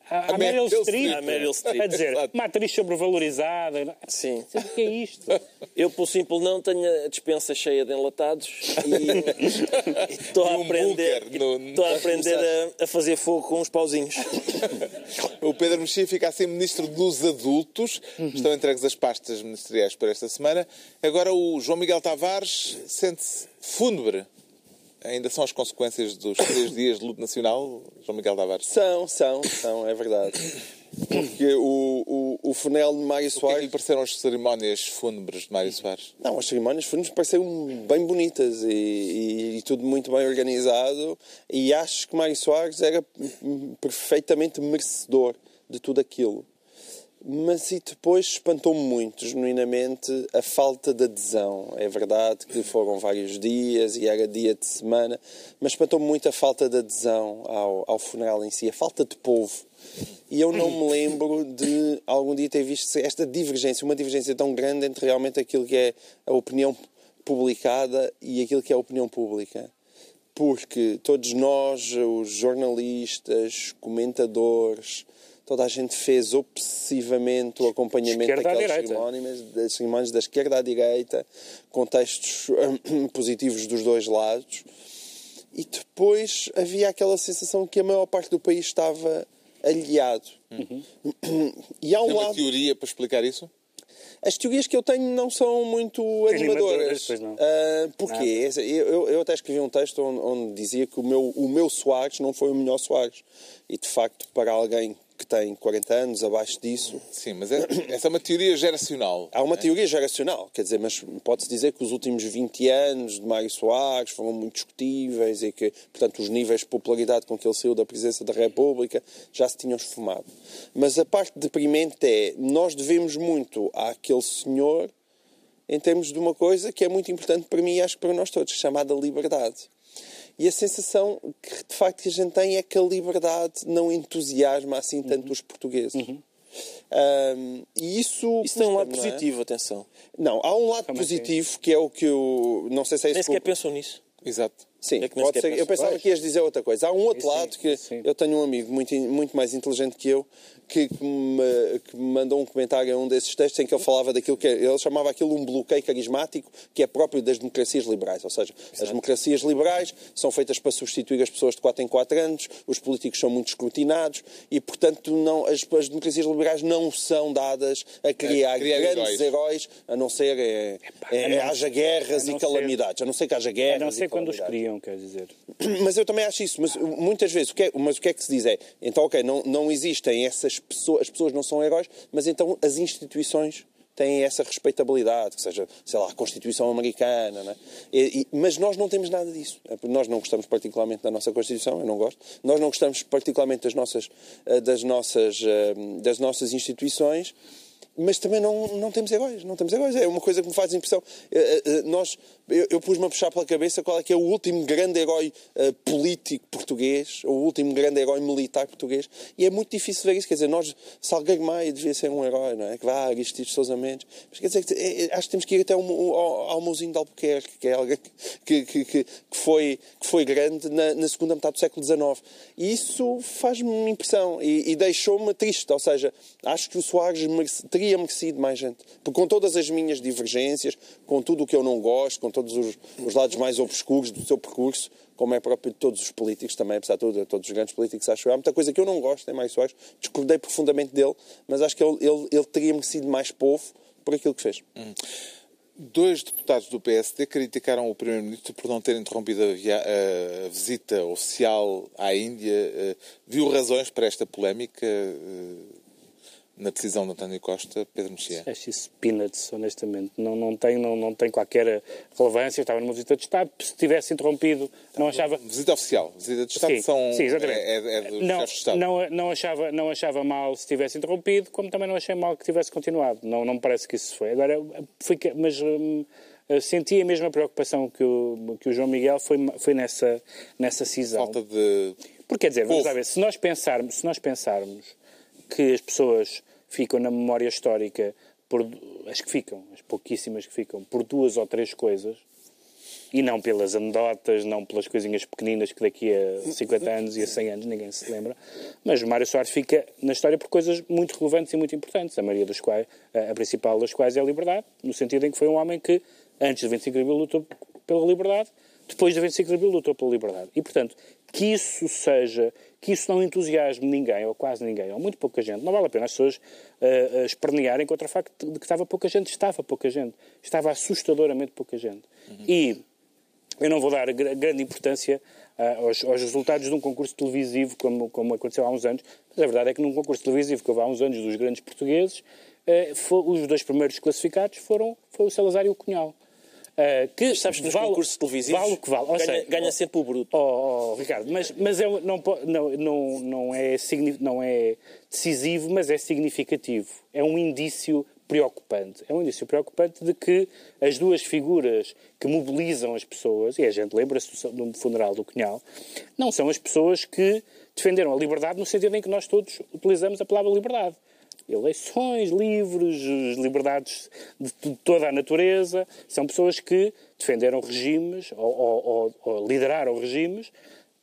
à, A à Meryl Meryl Streep. Streep. À Meryl Streep, A dizer, exato. uma atriz sobrevalorizada. Sim. O que é isto? [laughs] Eu, pelo simples não, tenho a dispensa cheia de enlatados e [laughs] estou a aprender, no- estou a, aprender a, a fazer fogo com uns pauzinhos. O Pedro Mexia fica assim ministro dos adultos. Estão entregues as pastas ministeriais por esta semana. Agora o João Miguel Tavares sente-se fúnebre. Ainda são as consequências dos três dias de luto nacional, João Miguel Tavares? São, são, são, é verdade. Porque o, o, o funeral de Mário O que é que Soares. lhe pareceram as cerimónias fúnebres de Mário Soares? Não, as cerimónias nos pareceram bem bonitas e, e- e tudo muito bem organizado. E acho que Mário Soares era perfeitamente merecedor de tudo aquilo. Mas e depois espantou-me muito, genuinamente, a falta de adesão. É verdade que foram vários dias e era dia de semana, mas espantou-me muito a falta de adesão ao, ao funeral em si, a falta de povo. E eu não me [laughs] lembro de algum dia ter visto esta divergência, uma divergência tão grande entre realmente aquilo que é a opinião publicada e aquilo que é a opinião pública. Porque todos nós, os jornalistas, comentadores, toda a gente fez obsessivamente o acompanhamento Esquerda à daquelas cerimónias, das cerimónias da esquerda à direita, com textos hum, positivos dos dois lados. E depois havia aquela sensação que a maior parte do país estava aliado. E há um Tem uma lado. teoria para explicar isso? As teorias que eu tenho não são muito Animadoras, animadoras. Ah, porquê? Eu, eu- eu até escrevi um texto onde, onde dizia que o meu, o meu Soares não foi o melhor Soares. E de facto, para alguém que tem 40 anos, abaixo disso, Sim, mas é- essa é uma teoria geracional. Há uma teoria geracional, quer dizer, mas pode-se dizer que os últimos 20 anos de Mário Soares foram muito discutíveis e que, portanto, os níveis de popularidade com que ele saiu da presidência da República já se tinham esfumado. Mas a parte deprimente é, nós devemos muito àquele senhor em termos de uma coisa que é muito importante para mim e acho que para nós todos, chamada liberdade. E a sensação que, de facto, que a gente tem é que a liberdade não entusiasma assim tanto os portugueses. Ahm, e isso, Isso tem um lado é? positivo, atenção. Não, há um lado Como positivo que é o que eu. Não sei se é Nem isso sequer que. pensam nisso. Exato. Sim, É pode ser. Eu pensava que ias dizer outra coisa. Há um outro Sim, lado que sim. eu tenho um amigo muito, muito mais inteligente que eu que me, que me mandou um comentário a um desses textos em que ele falava daquilo que ele chamava aquilo um bloqueio carismático que é próprio das democracias liberais. Ou seja, as democracias liberais são feitas para substituir as pessoas de 4 em 4 anos, os políticos são muito escrutinados e, portanto, não, as, as democracias liberais não são dadas a criar, criar grandes heróis. heróis, a não ser é, é, a não- haja guerras a não e calamidades, a não ser que haja A guerras. não e ser quando os calamidades. Criam, quer dizer. [clears throat] Mas eu também acho isso. Mas muitas vezes, o que é, mas o que é que se diz é, então, ok, não, não existem essas pessoas, as pessoas não são heróis, mas então as instituições têm essa respeitabilidade, que seja, sei lá, a Constituição Americana, né? E- e- mas nós não temos nada disso. É Nós não gostamos particularmente da nossa Constituição, eu não gosto. Nós não gostamos particularmente das nossas, eh, das nossas, eh, das nossas instituições. Mas também não, não temos heróis, não temos heróis. É uma coisa que me faz impressão. Eh, eh, eh, Nós, eu, eu pus-me a puxar pela cabeça qual é que é o último grande herói político português, o último grande herói militar português, e é muito difícil ver isso. Quer dizer, nós, Salgueiro Maia devia ser um herói, não é? Que vá, Aristides Sousa Mendes. Mas quer dizer, eh, acho que temos que ir até ao, ao, ao Mouzinho de Albuquerque, que é alguém que, que, que, que foi, que foi grande na, na segunda metade do século XIX. E isso faz-me impressão e, e deixou-me triste. Ou seja, acho que o Soares merece- teria merecido mais gente. Porque com todas as minhas divergências, com tudo o que eu não gosto, com todos os, os lados mais obscuros do seu percurso, como é próprio de todos os políticos também, apesar de tudo, todos os grandes políticos, acho eu. Há muita coisa que eu não gosto em Mais Soares, discordei profundamente dele, mas acho que ele, ele, ele teria merecido mais povo por aquilo que fez. Dois deputados do PSD criticaram o Primeiro-Ministro por não ter interrompido a, a visita oficial à Índia. Eh, Viu razões para esta polémica eh, na decisão de António Costa, Pedro Mexia? Acho isso peanuts, honestamente. Não, não, tem, não, não tem qualquer relevância. Eu estava numa visita de Estado. Se tivesse interrompido, não achava. Visita oficial. Visita de Estado Sim, são, sim, exatamente. é, é, é dos não, chefes de Estado. não, não, achava, não achava mal se tivesse interrompido, como também não achei mal que tivesse continuado. Não, não me parece que isso foi. Agora, que- mas hum, senti a mesma preocupação que o, que o João Miguel foi, foi nessa, nessa cisão. Falta de... Porque quer dizer, vamos lá ver, se nós pensarmos, se nós pensarmos que as pessoas ficam na memória histórica por as que ficam, as pouquíssimas que ficam, por duas ou três coisas, E não pelas anedotas, não pelas coisinhas pequeninas que daqui a 50 anos e a 100 anos ninguém se lembra. Mas o Mário Soares fica na história por coisas muito relevantes e muito importantes, a maioria dos quais, a principal das quais é a liberdade, no sentido em que foi um homem que, antes de 25 de abril, lutou pela liberdade, depois de 25 de abril, lutou pela liberdade. E, portanto, que isso seja, que isso não entusiasme ninguém, ou quase ninguém, ou muito pouca gente, não vale a pena as pessoas uh, uh, espernearem contra o facto de que estava pouca gente. Estava pouca gente. Estava assustadoramente pouca gente. Uhum. E eu não vou dar grande importância uh, aos, aos, resultados de um concurso televisivo, como, como aconteceu há uns anos, mas a verdade é que num concurso televisivo que houve há uns anos dos grandes portugueses, uh, foi, os dois primeiros classificados foram foi o Salazar e o Cunhal. Uh, que sabes que nos vale, concursos televisivos vale o que vale. Ganha, seja, ganha, sempre o bruto. Oh, oh, Ricardo, mas, mas é, não, não, não, não, é, não é decisivo, mas é significativo. É um indício preocupante. É um indício preocupante de que as duas figuras que mobilizam as pessoas, e a gente lembra-se do funeral do Cunhal, não são as pessoas que defenderam a liberdade no sentido em que nós todos utilizamos a palavra liberdade. Eleições livres, liberdades de toda a natureza, são pessoas que defenderam regimes ou, ou, ou, lideraram regimes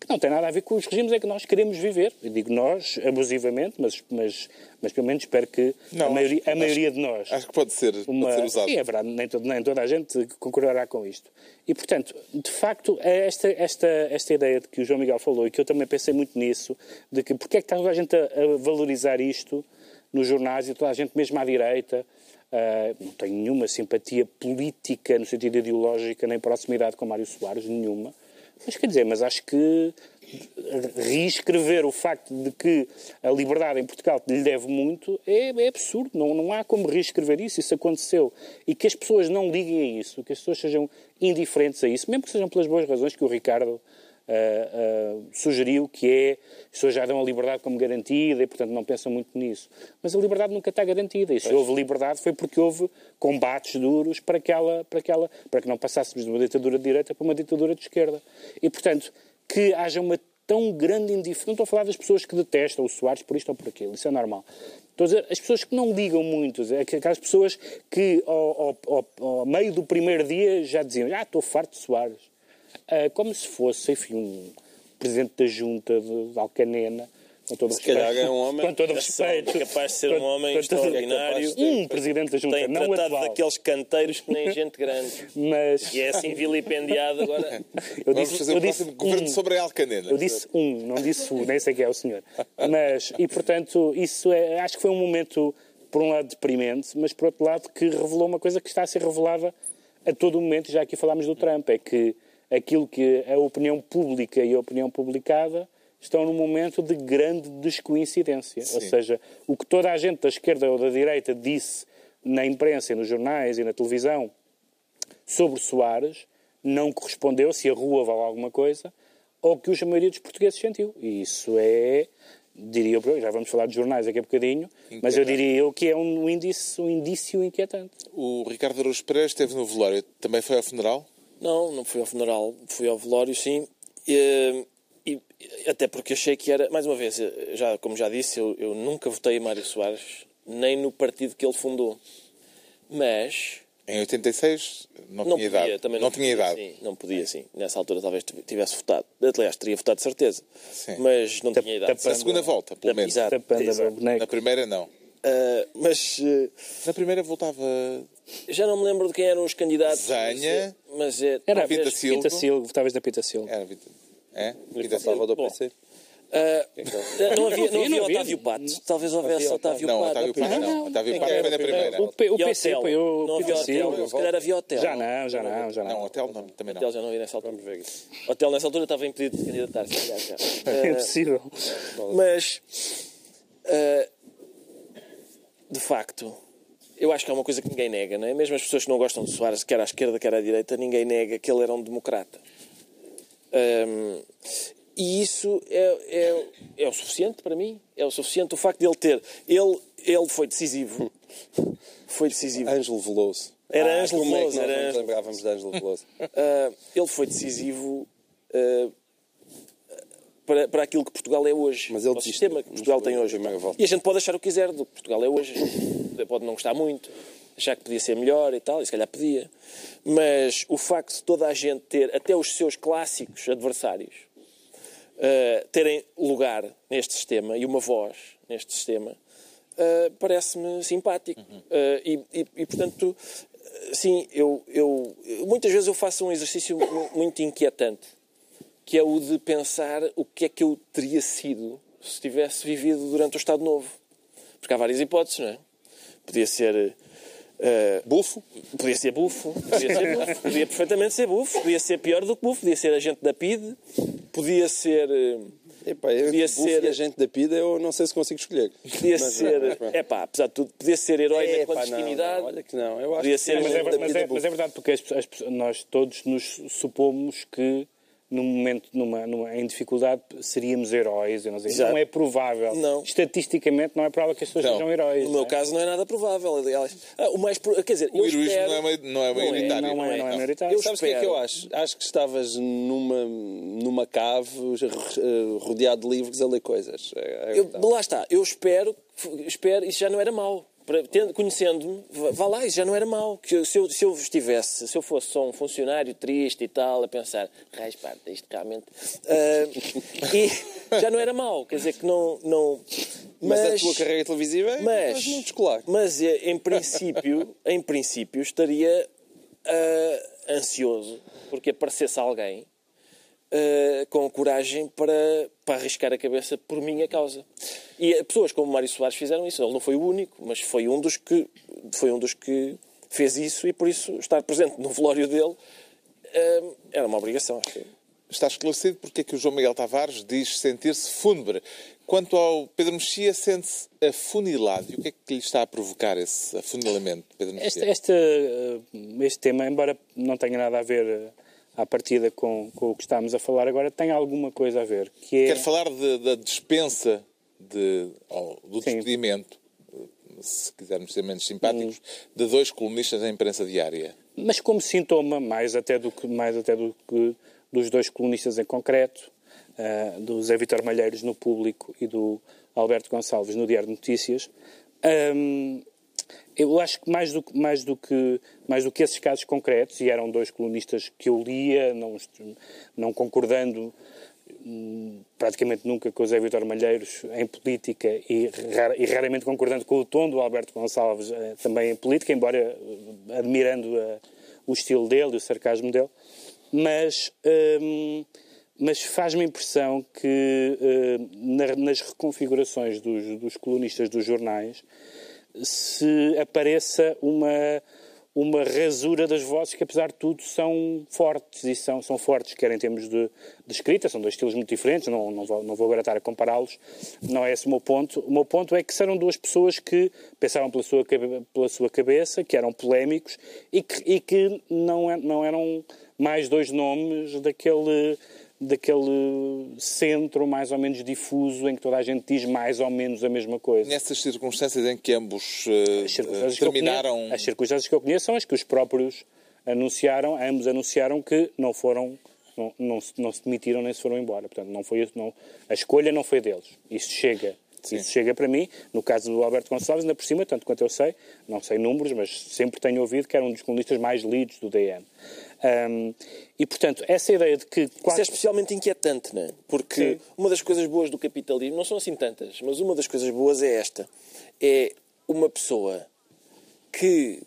que não tem nada a ver com os regimes em que nós queremos viver. Eu digo nós, abusivamente, mas, mas, mas pelo menos espero que não, a maioria, acho, a maioria acho, de nós... Acho que pode ser, uma, pode ser usado. Sim, é verdade, nem, todo, nem toda a gente concordará com isto. E, portanto, de facto, é esta, esta, esta ideia de que o João Miguel falou, e que eu também pensei muito nisso, de que porque é que está toda a gente a, a valorizar isto nos jornais e toda a gente mesmo à direita... Uh, não tenho nenhuma simpatia política, no sentido ideológico, nem proximidade com Mário Soares, nenhuma. Mas quer dizer, mas acho que reescrever o facto de que a liberdade em Portugal lhe deve muito é, é, absurdo. Não, não há como reescrever isso. Isso aconteceu. E que as pessoas não liguem a isso, que as pessoas sejam indiferentes a isso, mesmo que sejam pelas boas razões que o Ricardo Uh, uh, sugeriu que é as pessoas já dão a liberdade como garantida e, portanto, não pensam muito nisso. Mas a liberdade nunca está garantida. E se houve liberdade foi porque houve combates duros para que, ela, para, que ela, para que não passássemos de uma ditadura de direita para uma ditadura de esquerda. E, portanto, que haja uma tão grande indiferença. Não estou a falar das pessoas que detestam o Soares por isto ou por aquilo, isso é normal. Estou a dizer, as pessoas que não ligam muito, aquelas pessoas que ao, ao, ao meio do primeiro dia já diziam, ah, estou farto de Soares uh, como se fosse, enfim, um presidente da junta de, de Alcanena, com todo se respeito. calhar é [laughs] um homem com todo respeito, capaz de ser um homem extraordinário. Um presidente da junta, tem não tratado atual. daqueles canteiros que nem gente grande. [laughs] Mas... E é assim vilipendiado agora. [laughs] Eu Vamos disse, fazer eu disse um, governo sobre a Alcanena. Eu disse um, não disse o, nem sei quem é o senhor. Mas, e portanto, isso é, acho que foi um momento, por um lado, deprimente, mas por outro lado, que revelou uma coisa que está a ser revelada a todo momento, já aqui falámos do Trump, é que aquilo que a opinião pública e a opinião publicada estão num momento de grande descoincidência. Sim. Ou seja, o que toda a gente da esquerda ou da direita disse na imprensa, nos jornais e na televisão sobre Soares não correspondeu, se a rua vale alguma coisa, ao que a maioria dos portugueses sentiu. E isso é, diria eu, já vamos falar de jornais daqui a bocadinho, mas eu diria eu que é um indício, um indício inquietante. O Ricardo Araújo Pereira esteve no velório, também foi ao funeral? Não, não fui ao funeral, fui ao velório, sim. E, e, até porque achei que era, mais uma vez, já, como já disse, eu, eu nunca votei em Mário Soares, nem no partido que ele fundou. Mas. Em 86 não, não tinha podia, idade. Também não, não tinha idade. Sim, não podia, sim. Nessa altura talvez tivesse votado. Aliás, teria votado de certeza. Sim. Mas não tinha idade. Na segunda volta, pelo menos. Exato, exato. Na primeira, não. Uh, mas. Uh, Na primeira voltava já não me lembro de quem eram os candidatos. Zanha. Mas é. Era Vita Silva. Vita Silva, talvez da Pita Silva. Era Vita. É? Vita Silva do PC. Uh, não havia, não havia Otávio Pato. Talvez houvesse Otávio Pato. Não, Otávio Pato não. Otávio Pato foi na primeira. O, o PC apoiou o Pita Silva. Se calhar havia Hotel. Já não, já não, já não. Não, Hotel não, também não. Hotel já não havia nessa altura. Hotel nessa altura estava impedido de candidatar-se. [laughs] É possível. Mas, uh, de facto, eu acho que é uma coisa que ninguém nega, não é? Mesmo as pessoas que não gostam de Soares, quer à esquerda, quer à direita, ninguém nega que ele era um democrata. Um, e isso é, é, é, o suficiente para mim. É o suficiente o facto de ele ter. Ele, ele foi decisivo. [laughs] Foi decisivo. Ângelo Veloso. Era ah, Ângelo Veloso. É era... Nos lembrávamos de Ângelo Veloso. Uh, ele foi decisivo. Uh, para, para aquilo que Portugal é hoje. Mas ele o sistema que Portugal tem hoje. E a gente pode achar o que quiser do que Portugal é hoje. pode não gostar muito. A já que podia ser melhor e tal, e se calhar podia. Mas o facto de toda a gente ter, até os seus clássicos adversários, uh, terem lugar neste sistema e uma voz neste sistema, uh, parece-me simpático. Uhum. Uh, e, e, e, portanto, sim, eu, eu, muitas vezes eu faço um exercício muito inquietante, que é o de pensar o que é que eu teria sido se tivesse vivido durante o Estado Novo. Porque há várias hipóteses, não é? Podia ser Uh, bufo? Podia ser bufo, podia ser bufo, [laughs] podia perfeitamente ser bufo, podia ser pior do que bufo, podia ser agente da PID, podia ser. Uh, Epá, eu, podia ser agente da PID, eu não sei se consigo escolher. Podia mas, ser. É pá, apesar de tudo, podia ser herói da clandestinidade. Não, olha que não, eu acho podia ser mas, é, mas, é, mas é verdade, porque as, as, nós todos nos supomos que num momento, numa, numa, em dificuldade, seríamos heróis. Eu não, sei. não é provável. Não. Estatisticamente, não é provável que as pessoas não. sejam heróis. No meu é? caso, não é nada provável. Aliás, ah, o mais. Quer dizer, o heroísmo espero... não é, não é maioritário. Não, é, não é, maioritário. Eu Sabes o que é que eu acho? Acho que estavas numa, numa cave rodeado de livros a ler coisas. É, é eu, lá está. Eu espero, espero. Isso já não era mau conhecendo-me, vá lá, isso já não era mau. Que se eu, se eu estivesse, se eu fosse só um funcionário triste e tal, a pensar, raiz, parte, isto realmente. Uh, [laughs] já não era mau, quer dizer que não. não mas, mas a tua carreira televisiva é mas, muito escolar. Mas eh, em princípio, em princípio estaria uh, ansioso porque aparecesse alguém uh, com coragem para, para arriscar a cabeça por minha causa. E pessoas como Mário Soares fizeram isso. Ele não foi o único, mas foi um dos que, foi um dos que fez isso e por isso estar presente no velório dele uh, era uma obrigação. Acho que... Está esclarecido porque é que o João Miguel Tavares diz sentir-se fúnebre. Quanto ao Pedro Mexia, sente-se afunilado. E o que é que lhe está a provocar esse afunilamento, Pedro Mexia? Este, este, eh, este tema, embora não tenha nada a ver à partida com, com o que estamos a falar agora, tem alguma coisa a ver. Que é... Quer falar de, da dispensa de, oh, do despedimento, se quisermos ser menos simpáticos, hum. de dois colunistas da imprensa diária. Mas como sintoma, mais até do que, mais até do que dos dois colunistas em concreto, uh, do Zé Vitor Malheiros no Público e do Alberto Gonçalves no Diário de Notícias, um, eu acho que mais do, mais, do que mais do que esses casos concretos, e eram dois colunistas que eu lia, não, não concordando hum, praticamente nunca com o Zé Vitor Malheiros em política e, e, raramente concordando com o tom do Alberto Gonçalves eh, também em política, embora eh, admirando a, o estilo dele e o sarcasmo dele. Mas, hum, mas faz-me impressão que hum, na, nas reconfigurações dos, dos colunistas dos jornais se apareça uma, uma rasura das vozes que, apesar de tudo, são fortes e são, são fortes, quer em termos de, de escrita, são dois estilos muito diferentes, não, não, vou, não vou agora estar a compará-los, não é esse o meu ponto. O meu ponto é que serão duas pessoas que pensavam pela sua, pela sua cabeça, que eram polémicos e que, e que não, é, não eram mais dois nomes daquele daquele centro mais ou menos difuso em que toda a gente diz mais ou menos a mesma coisa. Nessas circunstâncias em que ambos uh, as circunstâncias terminaram... Conheço, as circunstâncias que eu conheço são as que os próprios anunciaram, ambos anunciaram que não foram, não, não, não se demitiram nem se foram embora. Portanto, não foi, não, a escolha não foi deles. Isso chega. Sim. Isso chega para mim, no caso do Alberto Gonçalves, ainda por cima, tanto quanto eu sei, não sei números, mas sempre tenho ouvido que era um dos colunistas mais lidos do DN. Um, e, portanto, essa ideia de que... Quatro... Isso é especialmente inquietante, não é? Porque Sim. uma das coisas boas do capitalismo, não são assim tantas, mas uma das coisas boas é esta. É uma pessoa que,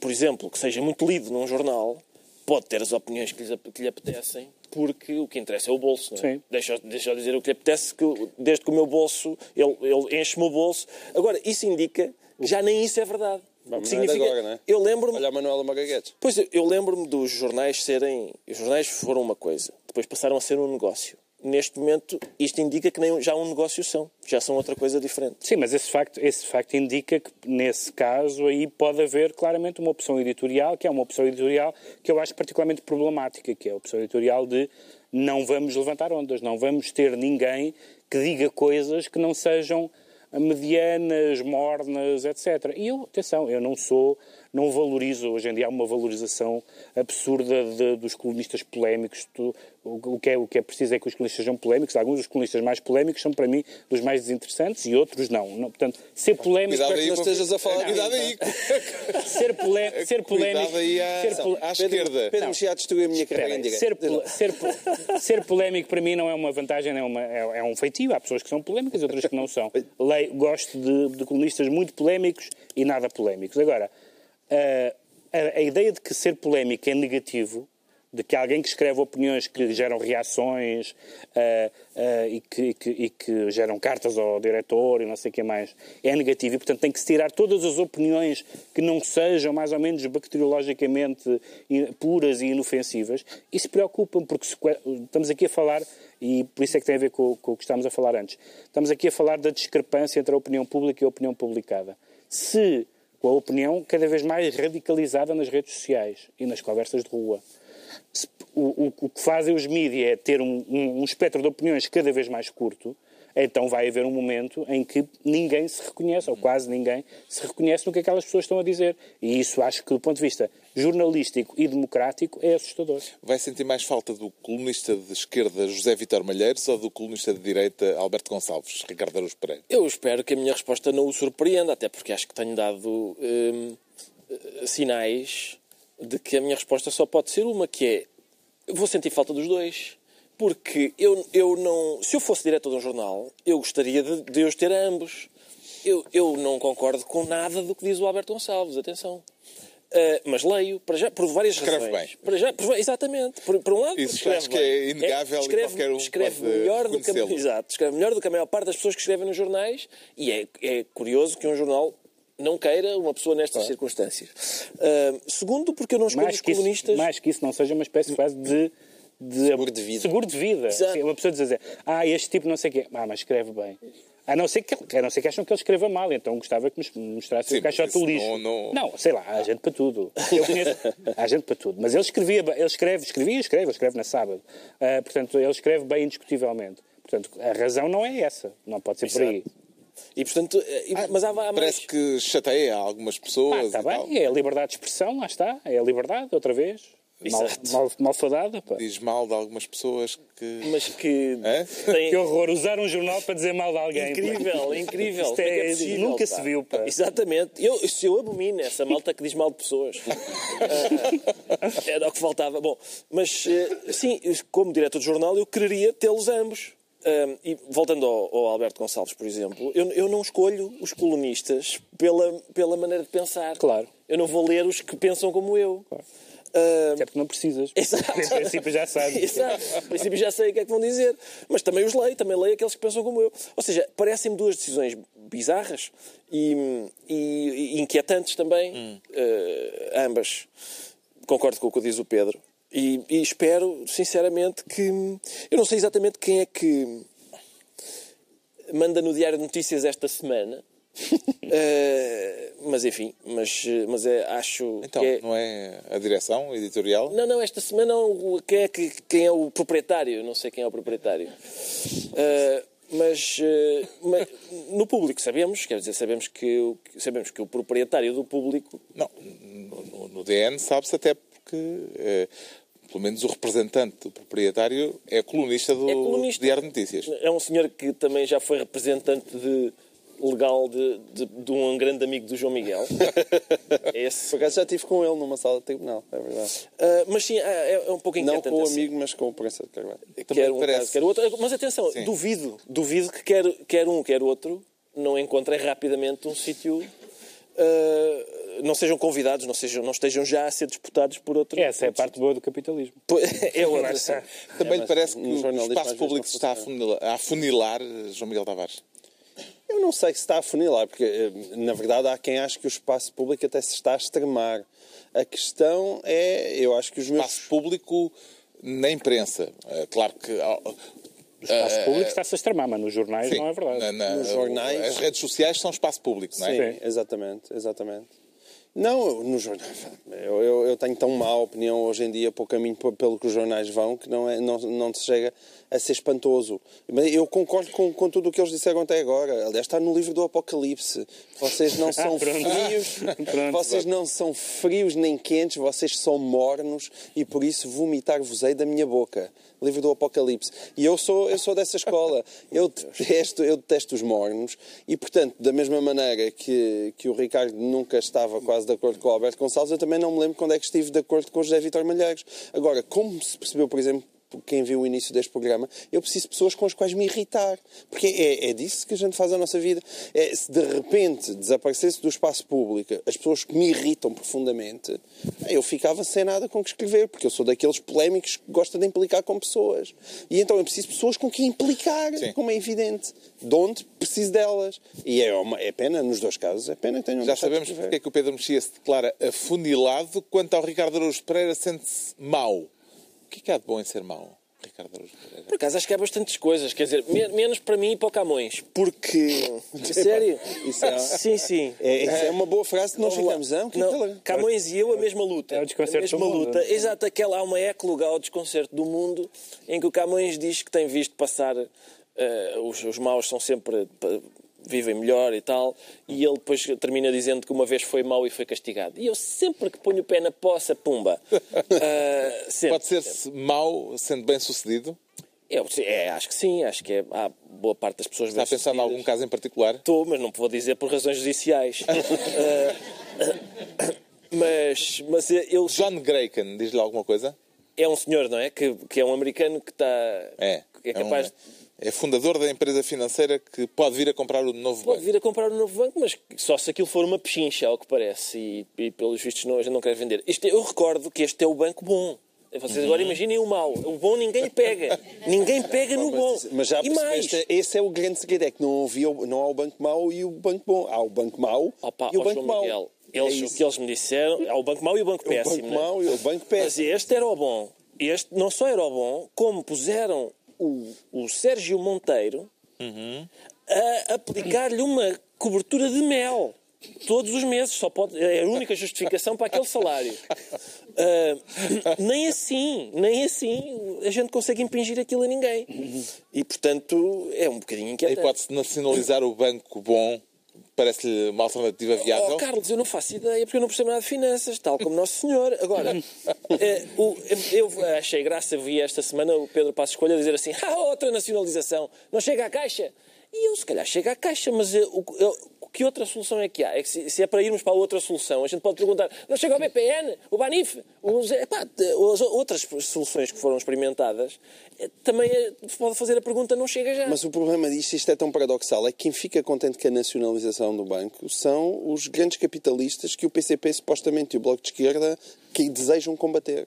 por exemplo, que seja muito lido num jornal, pode ter as opiniões que lhe, que lhe apetecem, porque o que interessa é o bolso. Não é? Deixa, deixa eu dizer o que lhe apetece, que desde que o meu bolso, ele, ele enche o meu bolso. Agora, isso indica que já nem isso é verdade. Vamos significa... agora, não é? Eu lembro-me... Olha a Manuela Magaguetes. Pois, eu lembro-me dos jornais serem... Os jornais foram uma coisa, depois passaram a ser um negócio. Neste momento, isto indica que nem já um negócio são. Já são outra coisa diferente. Sim, mas esse facto, esse facto indica que, nesse caso, aí pode haver claramente uma opção editorial, que é uma opção editorial que eu acho particularmente problemática, que é a opção editorial de não vamos levantar ondas, não vamos ter ninguém que diga coisas que não sejam medianas, mornas, etc. E eu, atenção, eu não sou não valorizo, hoje em dia há uma valorização absurda de, dos colunistas polémicos. Tu, o, o, que é, o que é preciso é que os colunistas sejam polémicos. Alguns dos colunistas mais polémicos são, para mim, dos mais desinteressantes e outros não. não portanto, ser polémico... Cuidado Espero que aí, não estejas a falar de Cuidado mim, aí. Ser, polé, ser polémico... Cuidado aí [laughs] à, ser pol- à Pedro, esquerda. Pedro mexia a destruir a minha carreira em ser, pol- ser, ser polémico para mim não é uma vantagem, é, uma, é, é um feitio. Há pessoas que são polémicas e outras que não são. [laughs] Leio, gosto de, de colunistas muito polémicos e nada polémicos. Agora, a, a, a ideia de que ser polémico é negativo, de que alguém que escreve opiniões que geram reações ah, e, que, e que- e que geram cartas ao diretor e não sei o que mais, é negativo e, portanto, tem que se tirar todas as opiniões que não sejam mais ou menos bacteriologicamente puras e inofensivas. Isso preocupa-me, porque se estamos aqui a falar, e por isso é que tem a ver com, com o que estávamos a falar antes, estamos aqui a falar da discrepância entre a opinião pública e a opinião publicada. Se com a opinião cada vez mais radicalizada nas redes sociais e nas conversas de rua. O, o- o que fazem os mídias é ter um, um- um espectro de opiniões cada vez mais curto, então vai haver um momento em que ninguém se reconhece, ou quase ninguém, se reconhece no que aquelas pessoas estão a dizer. E isso acho que, do ponto de vista jornalístico e democrático, é assustador. Vai sentir mais falta do colunista de esquerda José Vitor Malheiros ou do colunista de direita Alberto Gonçalves, Ricardo Araújo Pereira? Eu espero que a minha resposta não o surpreenda, até porque acho que tenho dado hum, eh, sinais de que a minha resposta só pode ser uma, que é vou sentir falta dos dois. Porque eu, eu não. Se eu fosse diretor de um jornal, eu gostaria de, de os ter a ambos. Eu, eu não concordo com nada do que diz o Alberto Gonçalves, atenção. Ah, mas leio, para já, por várias Escreve razões. bem. Para já, por- exatamente. Por, por um lado, Isso escreve acho que bem. é inegável e escreve, qualquer um escreve pode melhor do que. Exato, escreve melhor do que a maior parte das pessoas que escrevem nos jornais e é, é curioso que um jornal não queira uma pessoa nestas circunstâncias. Ah, segundo, porque eu não escolho Mais os que, isso, mais que isso não seja uma espécie quase de. de Seguro de vida. Seguro de vida. Sim, uma pessoa dizer, ah, este tipo não sei o quê. Ah, mas escreve bem. A não, ser que, a não ser que acham que ele escreva mal, então gostava que nos mostrasse Sim, o caixote do lixo. não- não- sei lá, há gente para tudo. Eu conheço, há gente para tudo. Mas ele escrevia, bem- ele escreve, escrevia e escreve, ele escreve na sábado. Ah, portanto, ele escreve bem indiscutivelmente. Portanto, a razão não é essa. Não pode ser por aí. E, portanto, eh, e- mas há, há mais... Parece que chateia algumas pessoas. Ah, está e tal. bem, é a liberdade de expressão, lá está. É a liberdade, outra vez. Mal, Exato. mal, malfadada. Pá. Diz mal de algumas pessoas que. Mas que Hã? tem... Que horror, usar um jornal para dizer mal de alguém. pá. Incrível, incrível. Isto é- que possível, nunca pá? se viu, pá. Exatamente. Eu, eu abomino, essa malta que diz mal de pessoas. [laughs] Era o que faltava. Bom, mas eh, sim, como diretor de jornal, eu quereria tê-los ambos. Ah, e voltando ao, ao Alberto Gonçalves, por exemplo, eu, eu não escolho os colunistas pela, pela maneira de pensar. Claro. Eu não vou ler os que pensam como eu. Até porque não precisas. [laughs] Exato. Em princípio já sabes. Exato. Em princípio já sei o que é que vão dizer. Mas também os leio, também leio aqueles que pensam como eu. Ou seja, parecem-me duas decisões bizarras e, e- e inquietantes também, eh, ambas. Concordo com o que diz o Pedro. E, e espero, sinceramente, que. Eu não sei exatamente quem é que manda no Diário de Notícias esta semana. [laughs] Eh, mas enfim, mas, mas é, acho Então, que é... não é a direção editorial? Não, não, esta semana o- quem é, que, quem é o proprietário? Não sei quem é o proprietário. Ah, mas, ah, mas no público sabemos, quer dizer, sabemos que, o- sabemos que o proprietário do público Não. No, no- DN sabe-se até porque. eh, pelo menos o representante do proprietário é colunista do é colunista. Diário de Notícias. É um senhor que também já foi representante de- legal de, de- de um grande amigo do João Miguel. É [laughs] Esse. Por acaso já estive com ele numa sala de tribunal, é verdade. Ah, mas sim, é, é um pouco Não inquietante. com o amigo, mas com o Prensa de Carvalho. quer um parece. caso, quer o outro. Mas atenção, Sim. duvido, duvido que quer, quer um, quer outro não encontrem rapidamente um sítio. ah, não sejam convidados, não, sejam, não estejam já a ser disputados por outro. Essa é a parte boa do capitalismo. É outra. Também lhe mas parece que o espaço público não se está a afunilar, a afunilar, eh, João Miguel Tavares. Eu não sei se está a funilar, porque eh, na verdade há quem ache que o espaço público até se está a extremar. A questão é, eu acho que os meus. Espaço público na imprensa. Eh, Claro que. ah, O espaço público está-se a extremar, mas nos jornais sim, não é verdade. na- na- Nos jornais- As redes sociais são espaço público, não é? Sim, exatamente, exatamente. Não, no jornal. Eu, eu, eu, tenho tão má opinião hoje em dia para o caminho pelo que os jornais vão que não, é, não, não se chega a ser espantoso. Mas eu concordo com, com tudo o que eles disseram até agora. Aliás, está no livro do Apocalipse. Vocês não [laughs] são frios, vocês não são frios nem quentes, vocês são mornos e por isso vomitar-vos-ei da minha boca livro do Apocalipse. E eu sou, eu sou dessa escola. Eu detesto, eu detesto os mornos e, portanto, da mesma maneira que, que o Ricardo nunca estava quase de acordo com o Alberto Gonçalves, eu também não me lembro quando é que estive de acordo com o José Vitor Malheiros. Agora, como se percebeu, por exemplo, quem viu o início deste programa, eu preciso de pessoas com as quais me irritar. Porque é, é disso que a gente faz a nossa vida. É, se de repente desaparecesse do espaço público as pessoas que me irritam profundamente, eu ficava sem nada com que escrever, porque eu sou daqueles polémicos que gosta de implicar com pessoas. E então eu preciso de pessoas com quem implicar, Sim. como é evidente. De onde preciso delas. E é, uma, é pena, nos dois casos, é pena que tenham Já sabemos porque é que o Pedro Mexia se declara afunilado, quanto ao Ricardo Araújo Pereira sente-se mau. O que é que há de bom em ser mau? Ricardo Araújo Pereira. Por acaso acho que há bastantes coisas, quer dizer, menos para mim e para o Camões, porque. Sério? Isso é, sim, sim. É, isso é uma boa frase que nós ficamos. Não, que não, Camões e eu, a mesma luta. É o desconcerto a mesma do luta. Mundo. Exato, aquela há uma ecloga ao desconcerto do mundo em que o Camões diz que tem visto passar. Uh, os, os maus são sempre vivem melhor e tal, e ele depois termina dizendo que uma vez foi mau e foi castigado. E eu sempre que ponho o pé na poça, pumba. Uh, [laughs] sempre, Pode ser sempre. mau sendo bem sucedido? Eu, é, acho que sim, acho que é, há boa parte das pessoas Está a pensar em algum caso em particular? Estou, mas não vou dizer por razões judiciais. uh, [laughs] [coughs] mas, mas eu... John Graken, diz-lhe alguma coisa? É um senhor, não é? Que, que é um americano que está... É, que é capaz... É um é fundador da empresa financeira que pode vir a comprar o novo banco. Pode vir a comprar o novo banco, mas só se aquilo for uma pechincha, ao que parece. E, e pelos vistos não, a gente não quer vender. Isto, eu recordo que este é o banco bom. Vocês agora uhum. imaginem o mau. O bom ninguém pega. [laughs] ninguém pega no bom. Mas já percebeste, esse é o grande segredo, é que não, havia, não há o banco mau e o banco bom. Há o banco mau Opa, e o banco mau. Miguel, eles, é o que eles me disseram, há o banco mau e o banco péssimo. O banco né? mau e o banco péssimo. Mas este era o bom. Este não só era o bom, como puseram o, o Sérgio Monteiro uhum. a aplicar-lhe uma cobertura de mel. Todos os meses, só pode, é a única justificação para aquele salário. Uh, [laughs] nem assim, nem assim a gente consegue impingir aquilo a ninguém. E, portanto, é um bocadinho inquietante. A hipótese de nacionalizar o banco bom Parece-lhe uma alternativa viável? Oh, Carlos, eu não faço ideia porque eu não percebo nada de finanças, tal como Nosso Senhor. Agora, [laughs] eh, o, eu achei graça, vi esta semana o Pedro Passos Escolha dizer assim: ah, outra nacionalização, não chega à Caixa. E eu, se calhar, chego à Caixa, mas eu, eu, que outra solução é que há? É que se, se, é para irmos para outra solução, a gente pode perguntar, não chega ao BPN, o BANIF, os, epá, as outras soluções que foram experimentadas, eh, também é, pode fazer a pergunta, não chega já. Mas o problema disto, isto é tão paradoxal, é que quem fica contente com a nacionalização do banco são os grandes capitalistas que o PCP supostamente e o Bloco de Esquerda que desejam combater.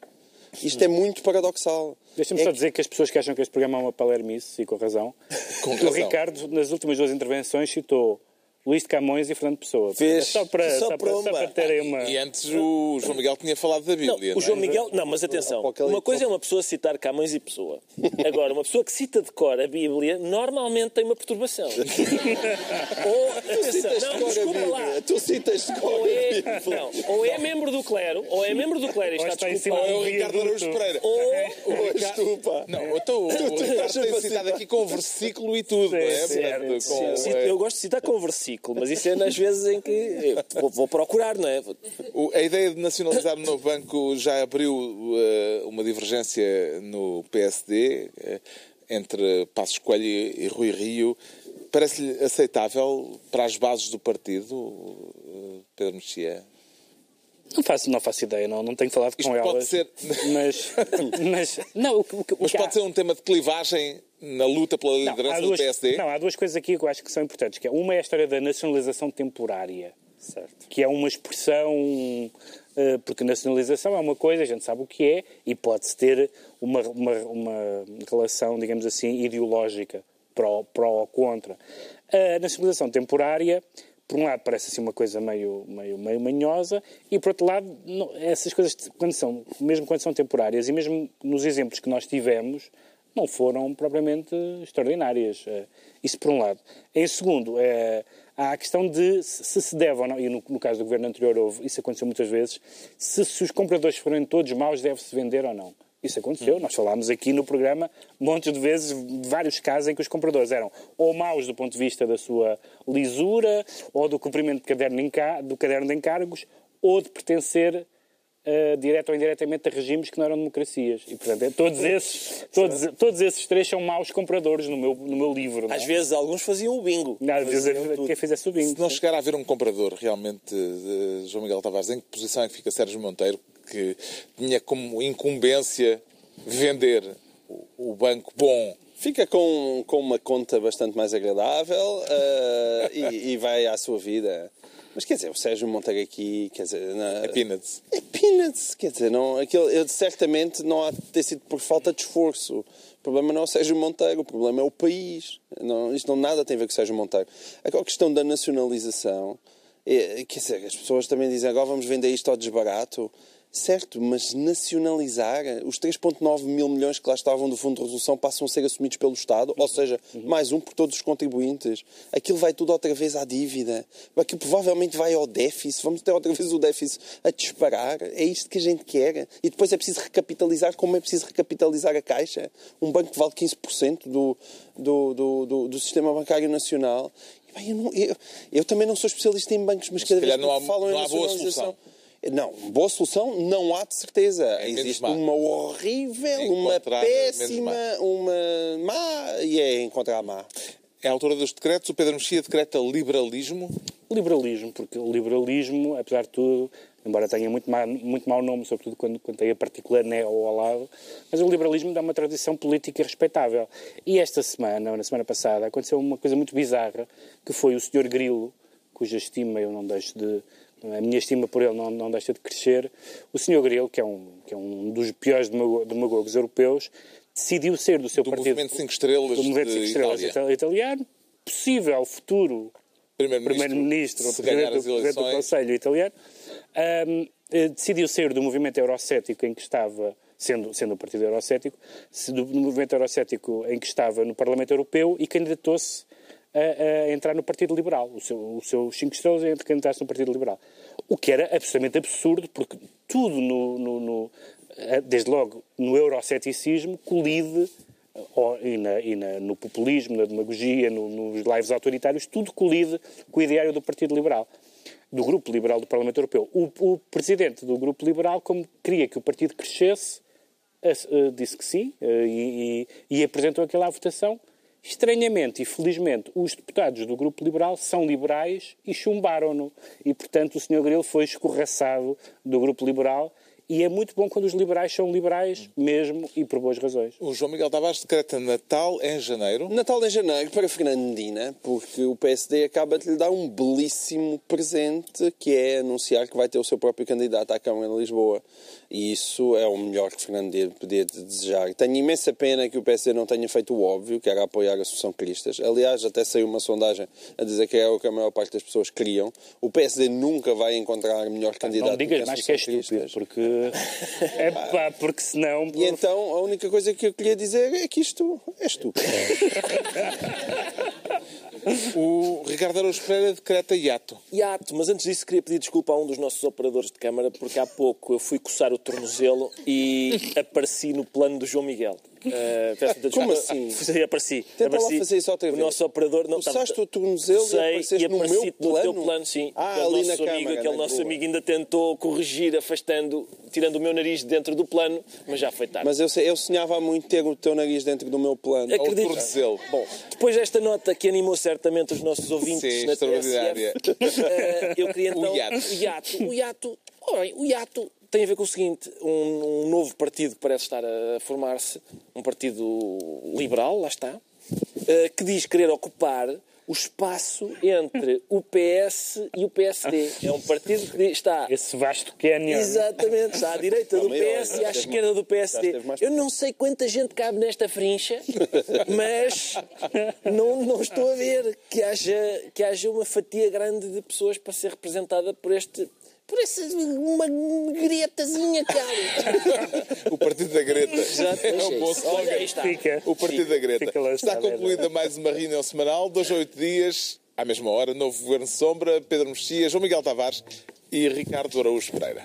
Isto é muito paradoxal. Deixa-me é só dizer que as pessoas que acham que este programa é uma palermice, e com razão, [laughs] com razão. o Ricardo, nas últimas duas intervenções, citou Luís de Camões e Fernando Pessoa. Fez. Só para, só, só para, só para terem uma... E antes o João Miguel tinha falado da Bíblia. Não, o João não é? Miguel... Não, mas atenção. Uma coisa é uma pessoa citar Camões e Pessoa. Agora, uma pessoa que cita de cor a Bíblia normalmente tem uma perturbação. [laughs] ou, atenção, não, desculpa lá. Tu citas de cor ou é, não, ou é membro do clero, ou é membro do clero e está, desculpado. Ou é o Ricardo Araújo Pereira. Ou, ou és tu, pá. Não, então, tu, tu, tu estás citado aqui com versículo e tudo, não é? Certo, com, eu gosto de citar com versículo, mas isso é nas vezes em que vou, vou, procurar, não é? O, a ideia de nacionalizar o novo banco já abriu uh, uma divergência no PSD uh, eh, entre Passos Coelho e, e Rui Rio. Parece-lhe aceitável para as bases do partido, uh, Pedro Mexia? Não faço, não faço ideia, não, não tenho falado Isto com pode elas. Ser... Mas, [laughs] mas, não, o, o, mas pode há... ser um tema de clivagem na luta pela liderança não, duas, do PSD? Não, há duas coisas aqui que eu acho que são importantes. Que é, uma é a história da nacionalização temporária. Certo. Que é uma expressão... Uh, porque nacionalização é uma coisa, a gente sabe o que é, e pode-se ter uma, uma, uma relação, digamos assim, ideológica pró, pró ou contra. A nacionalização temporária por um lado parece assim uma coisa meio, meio, meio manhosa e por outro lado não, essas coisas quando são, mesmo quando são temporárias e mesmo nos exemplos que nós tivemos não foram propriamente extraordinárias. Eh, isso por um lado. Em segundo, é, há a questão de se se deve ou não, e no, no caso do governo anterior houve, isso aconteceu muitas vezes, se, se os compradores forem todos maus, deve-se vender ou não. Isso aconteceu. Nós falámos aqui no programa montes de vezes, vários casos em que os compradores eram ou maus do ponto de vista da sua lisura, ou do cumprimento do caderno de encargos, ou de pertencer uh, direto ou indiretamente a regimes que não eram democracias. E, portanto, é, todos, esses, todos, todos esses três são maus compradores no meu, no meu livro. não é? Às vezes alguns faziam o bingo. Não, às vezes tudo. quem fizesse o bingo. Se não chegar a haver um comprador realmente, de João Miguel Tavares, em que posição é que fica Sérgio Monteiro, que tinha como incumbência vender o- o banco bom? Fica com, com uma conta bastante mais agradável eh, e, e vai à sua vida. Mas quer dizer, o Sérgio Monteiro aqui, quer dizer, na- É peanuts. É peanuts, quer dizer, não, aquilo, eu, certamente não há de ter sido por falta de esforço. O problema não é o Sérgio Monteiro, o problema é o país. Não, isto não nada tem a ver com o Sérgio Monteiro. A questão da nacionalização, é, quer dizer, as pessoas também dizem agora vamos vender isto ao desbarato. Certo, mas nacionalizar os 3,9 mil milhões que lá estavam do Fundo de Resolução passam a ser assumidos pelo Estado, ou seja, mais um por todos os contribuintes. Aquilo vai tudo outra vez à dívida. Aquilo provavelmente vai ao déficit. Vamos ter outra vez o déficit a disparar. É isto que a gente quer. E depois é preciso recapitalizar, como é preciso recapitalizar a Caixa. Um banco que vale 15% do, do, do, do, do sistema bancário nacional. Bem, eu, não- eu- eu também não sou especialista em bancos, mas, Mas cada vez há- que falam em há boa nacionalização- solução. Não, boa solução não há de certeza. menos Existe má. uma horrível, uma Encontrar menos péssima, má. uma má e é encontrar má. É a autora dos decretos. O Pedro Mexia decreta liberalismo. Liberalismo, porque o liberalismo, apesar de tudo, embora tenha muito, má, muito mau nome, sobretudo quando, quando tem a partícula né ou ao lado, mas o liberalismo dá uma tradição política respeitável. E esta semana, ou na semana passada, aconteceu uma coisa muito bizarra, que foi o Sr. Grilo, cuja estima eu não deixo de... A minha estima por ele não, não deixa de crescer. O Sr. Grilo, que é um, que é um dos piores demago- demagogos europeus, decidiu ser do seu Do partido... movimento Cinco Estrelas do movimento de Cinco Estrelas Itália. itali- italiano, possível futuro primeiro-ministro, o as do- do eleições, Conselho italiano, ahm, eh, decidiu sair do movimento eurocético em que estava, sendo, sendo um partido eurocético, do movimento eurocético em que estava no Parlamento Europeu e candidatou-se a, a entrar no Partido Liberal. O seu, o seu cinco estrelas é candidatar-se no Partido Liberal. O que era absolutamente absurdo, porque tudo no, no- no- desde logo no euroceticismo colide e, na- e na- no populismo, na demagogia, no- nos lives autoritários, tudo colide com o ideário do Partido Liberal, do Grupo Liberal do Parlamento Europeu. O, o presidente do Grupo Liberal, como queria que o partido crescesse, eh, disse que sim eh, e, e- e apresentou aquilo à votação. Estranhamente e felizmente, os deputados do Grupo Liberal são liberais e chumbaram-no. E, portanto, o Sr. Grilo foi escorraçado do Grupo Liberal. E é muito bom quando os liberais são liberais, mesmo e por boas razões. O João Miguel Tavares decreta Natal em janeiro. Natal em janeiro para Fernandina, porque o PSD acaba de lhe dar um belíssimo presente, que é anunciar que vai ter o seu próprio candidato à Câmara de Lisboa. E isso é o melhor que Fernandina podia desejar. Tenho imensa pena que o PSD não tenha feito o óbvio, que era apoiar a Associação Cristas. Aliás, até saiu uma sondagem a dizer que é o que a maior parte das pessoas queriam. O PSD nunca vai encontrar melhor candidato Não digas a mais que é estúpido, porque. É [laughs] pá, porque senão. E então a única coisa que eu queria dizer é que isto é estúpido. [laughs] O Ricardo Araújo Pereira decreta hiato. Hiato, mas antes disso queria pedir desculpa a um dos nossos operadores de câmara porque há pouco eu fui coçar o tornozelo e [laughs] apareci no plano do João Miguel. Peço muita Como assim? [laughs] Fui- apareci. Tenta lá apareci. fazer isso outra O vez. nosso operador não Coçaste o tornozelo e Sei, apareceste e no meu no teu plano? plano, sim. Ah, aquele ali nosso na amigo, câmara, aquele nosso amigo ainda tentou corrigir, afastando, tirando o meu nariz dentro do plano, mas já foi tarde. Mas eu, eu sonhava há muito ter o teu nariz dentro do meu plano. Acredito. Ou tornozelo. Bom, depois desta nota que animou certamente os nossos ouvintes Sim, na extraordinária. TSF, [laughs] eh, eu queria então... O hiato. O hiato. O hiato, ora o hiato tem a ver com o seguinte, um, um novo partido que parece estar a formar-se, um partido liberal, lá está, eh, que diz querer ocupar o espaço entre o PS e o PSD. É um partido que está Esse vasto canyon. Exatamente, está à direita do PS e à esquerda do PSD. Eu não sei quanta gente cabe nesta frincha, mas não, não estou a ver que haja, que haja uma fatia grande de pessoas para ser representada por este. Por essa uma gretazinha cá. [laughs] O Partido da Greta. Exato, É um bom slogan. Fica. O Partido da Greta. Fica lá Está está, concluída mais uma reunião semanal, dois a oito dias. À mesma hora, novo Governo Sombra, Pedro Mexia, João Miguel Tavares e Ricardo Araújo Pereira.